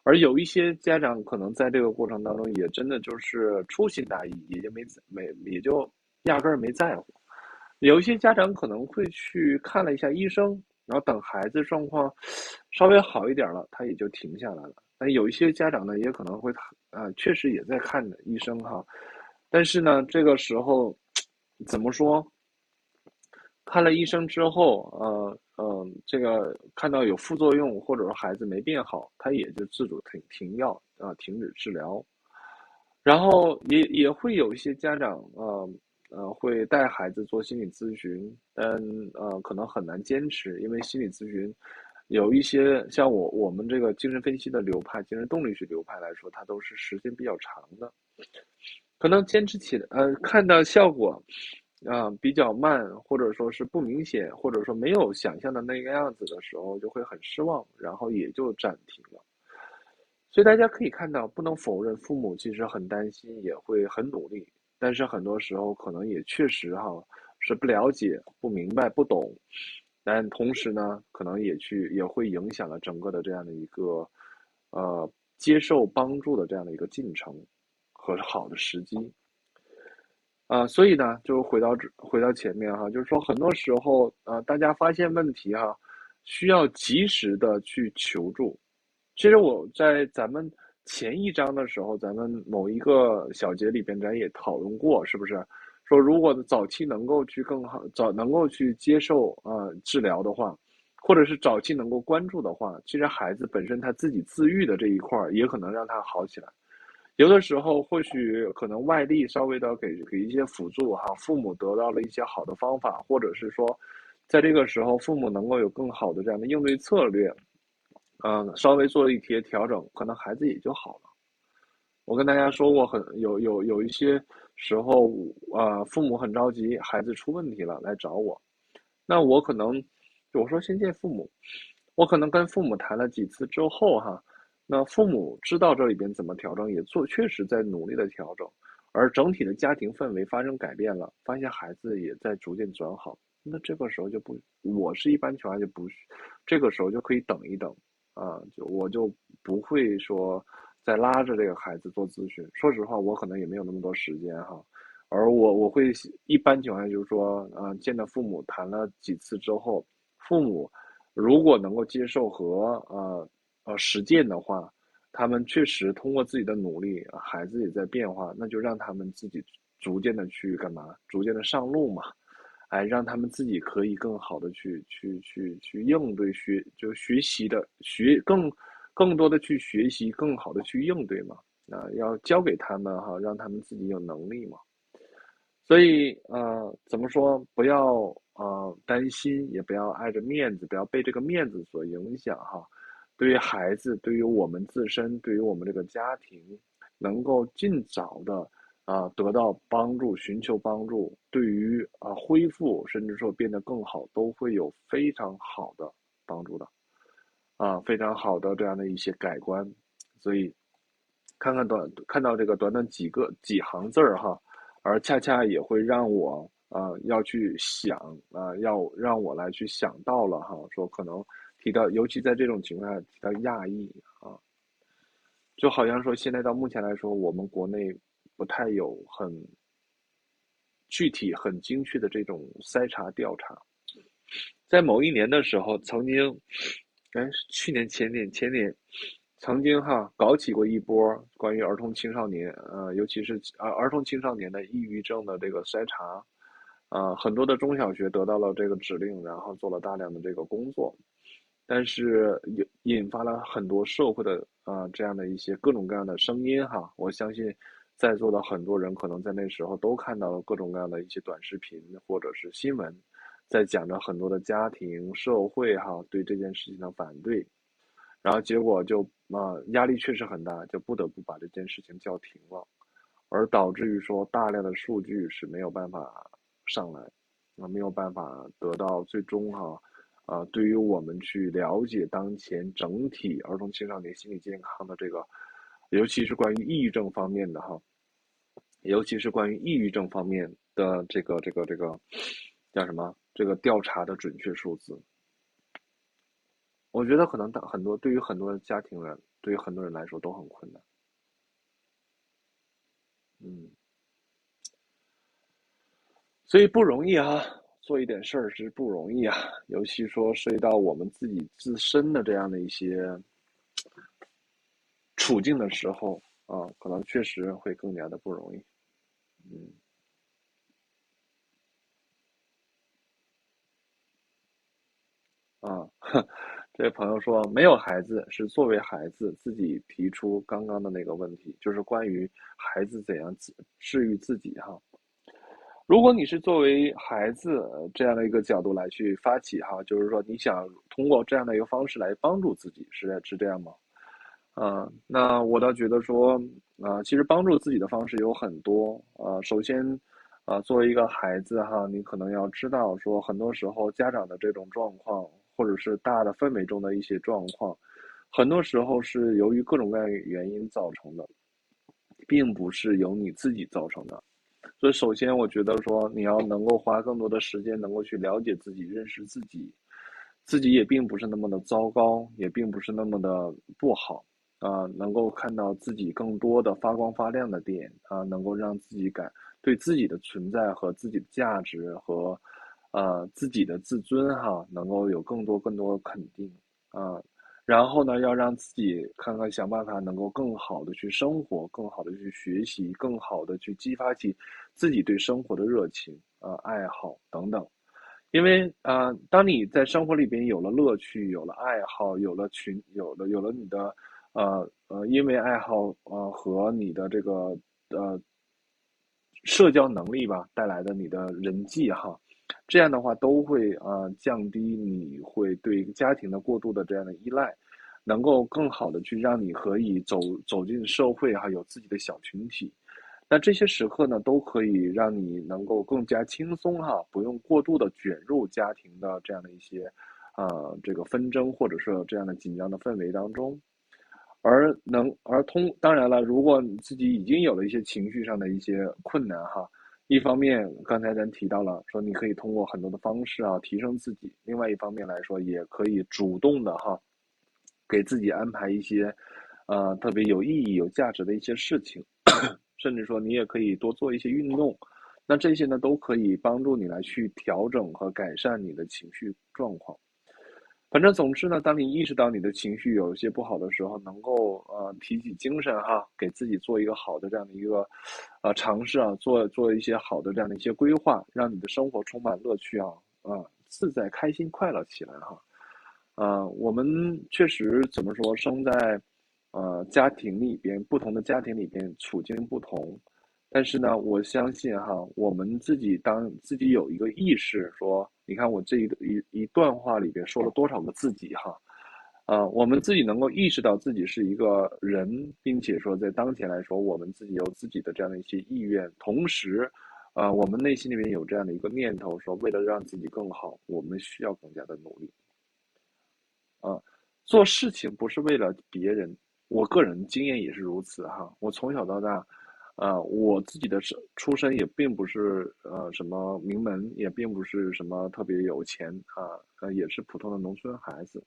[SPEAKER 1] 而有一些家长可能在这个过程当中，也真的就是粗心大意，也就没没也就压根儿没在乎。有一些家长可能会去看了一下医生，然后等孩子状况稍微好一点了，他也就停下来了。那有一些家长呢，也可能会啊，确实也在看医生哈，但是呢，这个时候怎么说？看了医生之后，呃呃，这个看到有副作用，或者说孩子没变好，他也就自主停停药啊，停止治疗。然后也也会有一些家长啊。呃，会带孩子做心理咨询，但呃，可能很难坚持，因为心理咨询有一些像我我们这个精神分析的流派、精神动力学流派来说，它都是时间比较长的，可能坚持起来，呃，看到效果啊比较慢，或者说是不明显，或者说没有想象的那个样子的时候，就会很失望，然后也就暂停了。所以大家可以看到，不能否认，父母其实很担心，也会很努力。但是很多时候可能也确实哈是不了解、不明白、不懂，但同时呢，可能也去也会影响了整个的这样的一个呃接受帮助的这样的一个进程和好的时机啊，所以呢，就回到回到前面哈，就是说很多时候啊，大家发现问题哈，需要及时的去求助。其实我在咱们前一章的时候，咱们某一个小节里边，咱也讨论过，是不是？说如果早期能够去更好，早能够去接受呃治疗的话，或者是早期能够关注的话，其实孩子本身他自己自愈的这一块儿，也可能让他好起来。有的时候或许可能外力稍微的给给一些辅助哈，父母得到了一些好的方法，或者是说，在这个时候父母能够有更好的这样的应对策略，嗯，稍微做了一些调整，可能孩子也就好了。我跟大家说过，很有有有一些。时候，啊，父母很着急，孩子出问题了来找我，那我可能，我说先见父母，我可能跟父母谈了几次之后，哈，那父母知道这里边怎么调整，也做，确实在努力的调整，而整体的家庭氛围发生改变了，发现孩子也在逐渐转好，那这个时候就不，我是一般情况下就不，这个时候就可以等一等，啊，就我就不会说。再拉着这个孩子做咨询，说实话，我可能也没有那么多时间哈。而我我会一般情况下就是说，啊，见到父母谈了几次之后，父母如果能够接受和呃呃实践的话，他们确实通过自己的努力，孩子也在变化，那就让他们自己逐渐的去干嘛？逐渐的上路嘛，哎，让他们自己可以更好的去去去去应对学就学习的学更。更多的去学习，更好的去应对嘛，啊，要教给他们哈，让他们自己有能力嘛。所以呃，怎么说？不要呃担心，也不要碍着面子，不要被这个面子所影响哈。对于孩子，对于我们自身，对于我们这个家庭，能够尽早的啊得到帮助，寻求帮助，对于啊恢复，甚至说变得更好，都会有非常好的帮助的。啊，非常好的这样的一些改观，所以看看短看到这个短短几个几行字儿哈，而恰恰也会让我啊要去想啊，要让我来去想到了哈，说可能提到，尤其在这种情况下提到亚裔啊，就好像说现在到目前来说，我们国内不太有很具体、很精确的这种筛查调查，在某一年的时候曾经。哎，去年、前年、前年，曾经哈搞起过一波关于儿童青少年，呃，尤其是啊儿童青少年的抑郁症的这个筛查，啊，很多的中小学得到了这个指令，然后做了大量的这个工作，但是引引发了很多社会的啊这样的一些各种各样的声音哈。我相信在座的很多人可能在那时候都看到了各种各样的一些短视频或者是新闻。在讲着很多的家庭、社会哈对这件事情的反对，然后结果就啊压力确实很大，就不得不把这件事情叫停了，而导致于说大量的数据是没有办法上来，啊没有办法得到最终哈啊对于我们去了解当前整体儿童青少年心理健康的这个，尤其是关于抑郁症方面的哈，尤其是关于抑郁症方面的这个这个这个叫什么？这个调查的准确数字，我觉得可能很多对于很多家庭人，对于很多人来说都很困难。嗯，所以不容易啊，做一点事儿是不容易啊，尤其说涉及到我们自己自身的这样的一些处境的时候啊，可能确实会更加的不容易。嗯。啊，这位朋友说没有孩子是作为孩子自己提出刚刚的那个问题，就是关于孩子怎样治治愈自己哈。如果你是作为孩子这样的一个角度来去发起哈，就是说你想通过这样的一个方式来帮助自己，是是这样吗？啊，那我倒觉得说啊，其实帮助自己的方式有很多啊。首先啊，作为一个孩子哈，你可能要知道说，很多时候家长的这种状况。或者是大的氛围中的一些状况，很多时候是由于各种各样原因造成的，并不是由你自己造成的。所以，首先我觉得说，你要能够花更多的时间，能够去了解自己、认识自己，自己也并不是那么的糟糕，也并不是那么的不好啊。能够看到自己更多的发光发亮的点啊，能够让自己感对自己的存在和自己的价值和。呃，自己的自尊哈，能够有更多更多的肯定啊，然后呢，要让自己看看想办法能够更好的去生活，更好的去学习，更好的去激发起自己对生活的热情啊、爱好等等。因为啊，当你在生活里边有了乐趣，有了爱好，有了群，有了有了你的呃呃，因为爱好呃和你的这个呃社交能力吧带来的你的人际哈。这样的话都会啊降低你会对家庭的过度的这样的依赖，能够更好的去让你可以走走进社会哈，有自己的小群体。那这些时刻呢，都可以让你能够更加轻松哈，不用过度的卷入家庭的这样的一些呃这个纷争或者说这样的紧张的氛围当中，而能而通当然了，如果你自己已经有了一些情绪上的一些困难哈。一方面，刚才咱提到了，说你可以通过很多的方式啊提升自己；另外一方面来说，也可以主动的哈，给自己安排一些，呃，特别有意义、有价值的一些事情，甚至说你也可以多做一些运动。那这些呢，都可以帮助你来去调整和改善你的情绪状况。反正总之呢，当你意识到你的情绪有一些不好的时候，能够呃提起精神哈，给自己做一个好的这样的一个呃尝试啊，做做一些好的这样的一些规划，让你的生活充满乐趣啊啊，自在、开心、快乐起来哈。呃，我们确实怎么说，生在呃家庭里边，不同的家庭里边，处境不同。但是呢，我相信哈，我们自己当自己有一个意识，说，你看我这一一一段话里边说了多少个自己哈，啊，我们自己能够意识到自己是一个人，并且说在当前来说，我们自己有自己的这样的一些意愿，同时，啊，我们内心里面有这样的一个念头，说为了让自己更好，我们需要更加的努力，啊，做事情不是为了别人，我个人经验也是如此哈，我从小到大。呃，我自己的出出身也并不是呃什么名门，也并不是什么特别有钱啊，呃也是普通的农村孩子。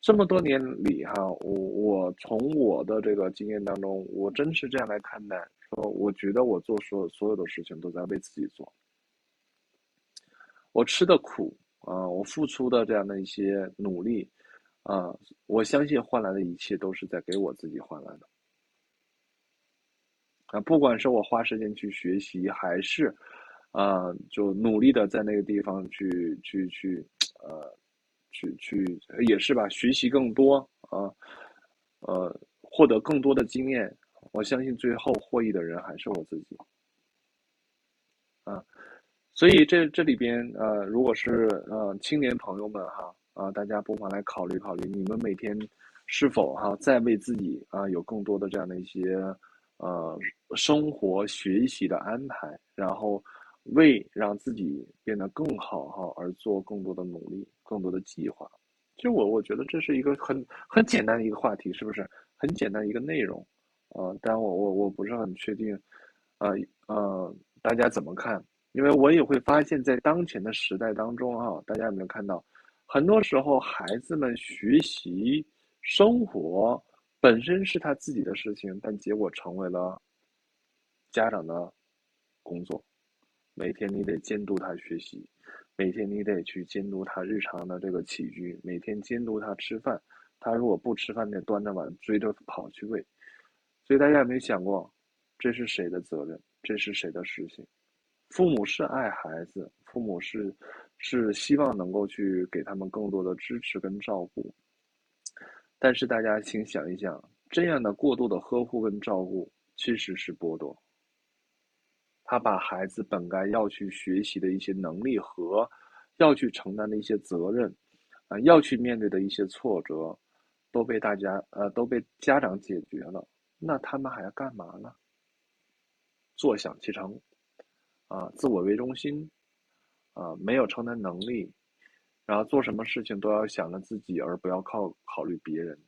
[SPEAKER 1] 这么多年里哈，我我从我的这个经验当中，我真是这样来看待，说我觉得我做所有所有的事情都在为自己做。我吃的苦啊，我付出的这样的一些努力啊，我相信换来的一切都是在给我自己换来的。啊，不管是我花时间去学习，还是，啊，就努力的在那个地方去去去，呃，去去也是吧，学习更多啊，呃，获得更多的经验。我相信最后获益的人还是我自己。啊，所以这这里边呃，如果是呃青年朋友们哈啊，大家不妨来考虑考虑，你们每天是否哈在为自己啊有更多的这样的一些。呃，生活学习的安排，然后为让自己变得更好哈而做更多的努力，更多的计划。其实我我觉得这是一个很很简单的一个话题，是不是？很简单一个内容，呃，但我我我不是很确定，呃呃，大家怎么看？因为我也会发现，在当前的时代当中啊，大家有没有看到，很多时候孩子们学习生活。本身是他自己的事情，但结果成为了家长的工作。每天你得监督他学习，每天你得去监督他日常的这个起居，每天监督他吃饭。他如果不吃饭，得端着碗追着跑去喂。所以大家有没有想过，这是谁的责任？这是谁的事情？父母是爱孩子，父母是是希望能够去给他们更多的支持跟照顾。但是大家请想一想，这样的过度的呵护跟照顾其实是剥夺。他把孩子本该要去学习的一些能力和要去承担的一些责任，啊，要去面对的一些挫折，都被大家呃都被家长解决了。那他们还要干嘛呢？坐享其成，啊，自我为中心，啊，没有承担能力。然后做什么事情都要想着自己，而不要靠考虑别人。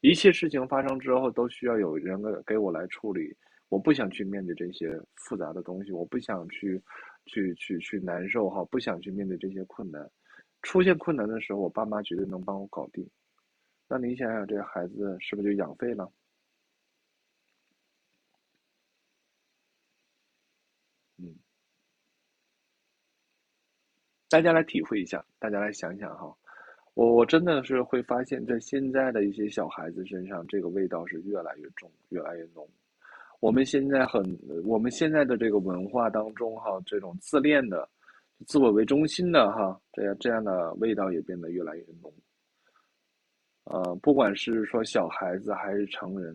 [SPEAKER 1] 一切事情发生之后，都需要有人给给我来处理。我不想去面对这些复杂的东西，我不想去，去去去难受哈，不想去面对这些困难。出现困难的时候，我爸妈绝对能帮我搞定。那你想想，这个孩子是不是就养废了？大家来体会一下，大家来想想哈，我我真的是会发现，在现在的一些小孩子身上，这个味道是越来越重，越来越浓。我们现在很，我们现在的这个文化当中，哈，这种自恋的、自我为中心的，哈，这样这样的味道也变得越来越浓。呃，不管是说小孩子还是成人，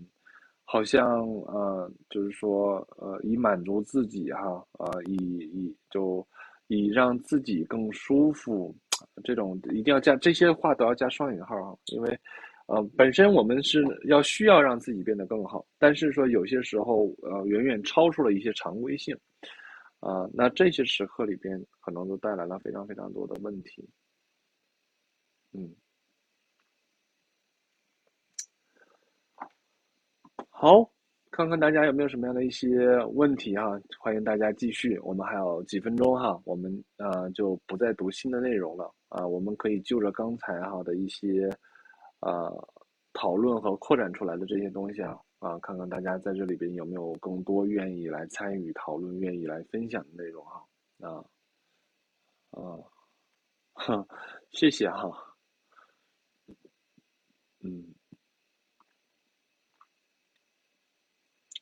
[SPEAKER 1] 好像呃，就是说呃，以满足自己哈，呃，以以就以让自己更舒服，这种一定要加这些话都要加双引号啊，因为呃，本身我们是要需要让自己变得更好，但是说有些时候呃，远远超出了一些常规性，啊，那这些时刻里边可能都带来了非常非常多的问题，嗯。好，看看大家有没有什么样的一些问题哈，欢迎大家继续。我们还有几分钟哈，我们呃就不再读新的内容了啊，我们可以就着刚才哈的一些呃讨论和扩展出来的这些东西啊啊，看看大家在这里边有没有更多愿意来参与讨论、愿意来分享的内容哈啊啊，哈，谢谢哈，嗯。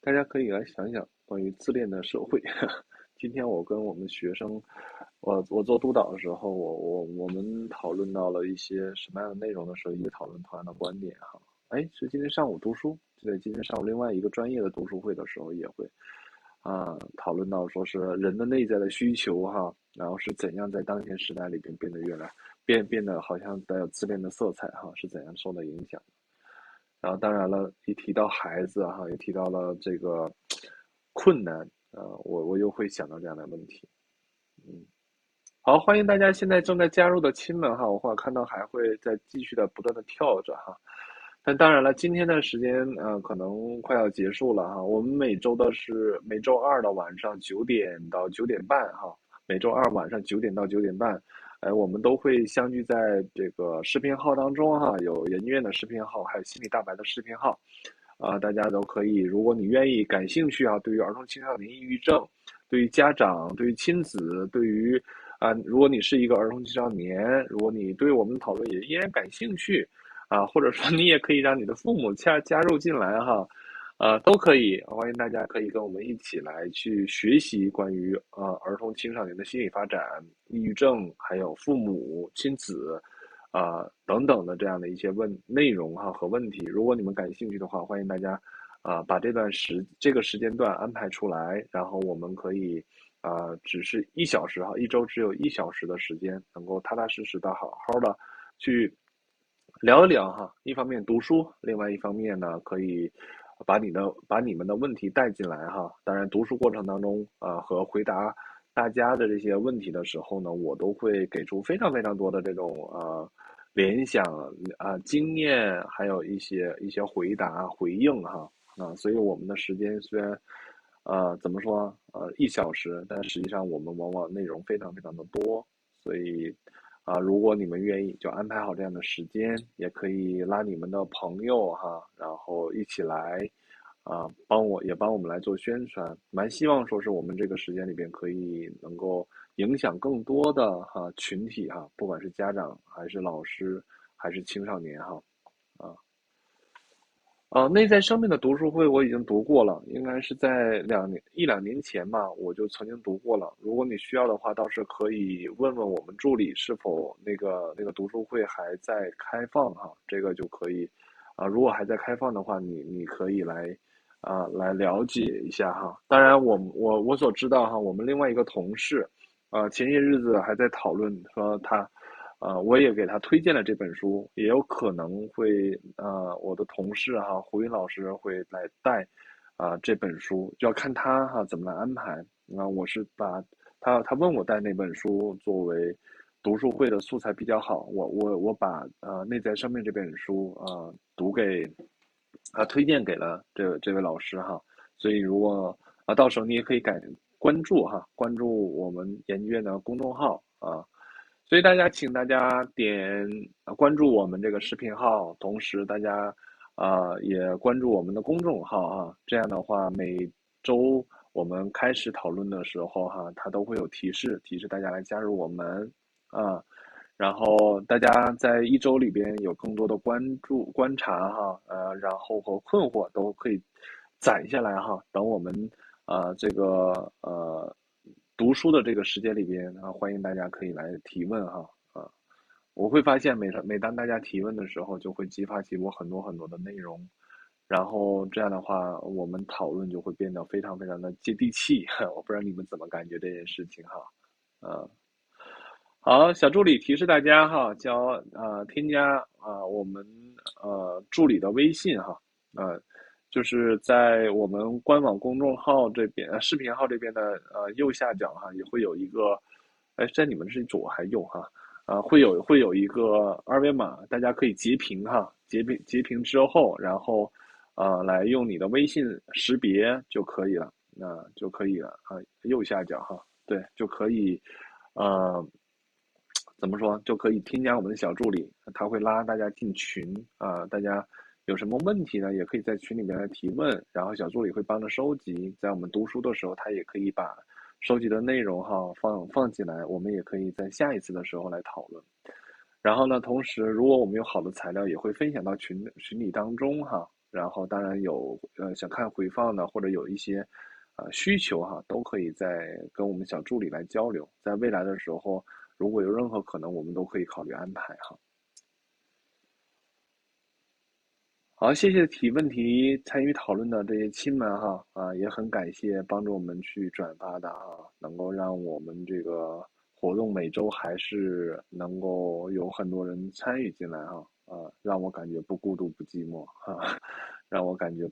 [SPEAKER 1] 大家可以来想想关于自恋的社会。今天我跟我们学生，我我做督导的时候，我我我们讨论到了一些什么样的内容的时候，也讨论同样的观点哈。哎，是今天上午读书，对，今天上午另外一个专业的读书会的时候也会啊讨论到说是人的内在的需求哈，然后是怎样在当前时代里边变得越来变变得好像带有自恋的色彩哈，是怎样受到影响。然后当然了，一提到孩子哈，也提到了这个困难，呃，我我又会想到这样的问题，嗯，好，欢迎大家现在正在加入的亲们哈，我会看到还会再继续的不断的跳着哈，但当然了，今天的时间呃可能快要结束了哈，我们每周的是每周二的晚上九点到九点半哈，每周二晚上九点到九点半。哎，我们都会相聚在这个视频号当中哈，有研究院的视频号，还有心理大白的视频号，啊，大家都可以，如果你愿意、感兴趣啊，对于儿童青少年抑郁症，对于家长、对于亲子、对于啊，如果你是一个儿童青少年，如果你对我们的讨论也依然感兴趣，啊，或者说你也可以让你的父母加加入进来哈。呃，都可以，欢迎大家可以跟我们一起来去学习关于呃儿童青少年的心理发展、抑郁症，还有父母亲子，啊等等的这样的一些问内容哈和问题。如果你们感兴趣的话，欢迎大家啊把这段时这个时间段安排出来，然后我们可以啊只是一小时哈，一周只有一小时的时间，能够踏踏实实的好好的去聊一聊哈。一方面读书，另外一方面呢可以。把你的把你们的问题带进来哈，当然读书过程当中呃和回答大家的这些问题的时候呢，我都会给出非常非常多的这种呃联想啊经验，还有一些一些回答回应哈啊，所以我们的时间虽然呃怎么说呃一小时，但实际上我们往往内容非常非常的多，所以。啊，如果你们愿意，就安排好这样的时间，也可以拉你们的朋友哈，然后一起来，啊，帮我也帮我们来做宣传。蛮希望说是我们这个时间里边可以能够影响更多的哈群体哈，不管是家长还是老师还是青少年哈，啊。呃，内在生命的读书会我已经读过了，应该是在两年一两年前吧，我就曾经读过了。如果你需要的话，倒是可以问问我们助理是否那个那个读书会还在开放哈，这个就可以。啊，如果还在开放的话，你你可以来啊来了解一下哈。当然，我我我所知道哈，我们另外一个同事，啊前些日子还在讨论说他。呃，我也给他推荐了这本书，也有可能会呃，我的同事哈，胡云老师会来带啊这本书，就要看他哈怎么来安排。那我是把他他问我带哪本书作为读书会的素材比较好，我我我把呃内在生命这本书啊读给啊推荐给了这这位老师哈。所以如果啊到时候你也可以改关注哈，关注我们研究院的公众号啊。所以大家，请大家点关注我们这个视频号，同时大家啊也关注我们的公众号啊。这样的话，每周我们开始讨论的时候哈，它都会有提示，提示大家来加入我们啊。然后大家在一周里边有更多的关注、观察哈，呃，然后和困惑都可以攒下来哈。等我们呃这个呃读书的这个时间里边啊，欢迎大家可以来提问哈啊。我会发现每每当大家提问的时候，就会激发起我很多很多的内容，然后这样的话，我们讨论就会变得非常非常的接地气。我不知道你们怎么感觉这件事情哈，啊。好，小助理提示大家哈，叫呃添加啊我们呃助理的微信哈，呃就是在我们官网公众号这边呃视频号这边的呃右下角哈也会有一个，哎在你们是左还右哈，啊会有会有一个二维码，大家可以截屏哈，截屏截屏之后，然后呃来用你的微信识别就可以了，那就可以了啊右下角哈，对就可以呃。怎么说就可以添加我们的小助理，他会拉大家进群啊。大家有什么问题呢？也可以在群里面来提问，然后小助理会帮着收集。在我们读书的时候，他也可以把收集的内容哈放放进来，我们也可以在下一次的时候来讨论。然后呢，同时如果我们有好的材料，也会分享到群群里当中哈。然后当然有呃想看回放的或者有一些呃需求哈，都可以在跟我们小助理来交流。在未来的时候。如果有任何可能，我们都可以考虑安排哈。好，谢谢提问题、参与讨论的这些亲们哈啊，也很感谢帮助我们去转发的哈，能够让我们这个活动每周还是能够有很多人参与进来哈啊，让我感觉不孤独、不寂寞哈，让我感觉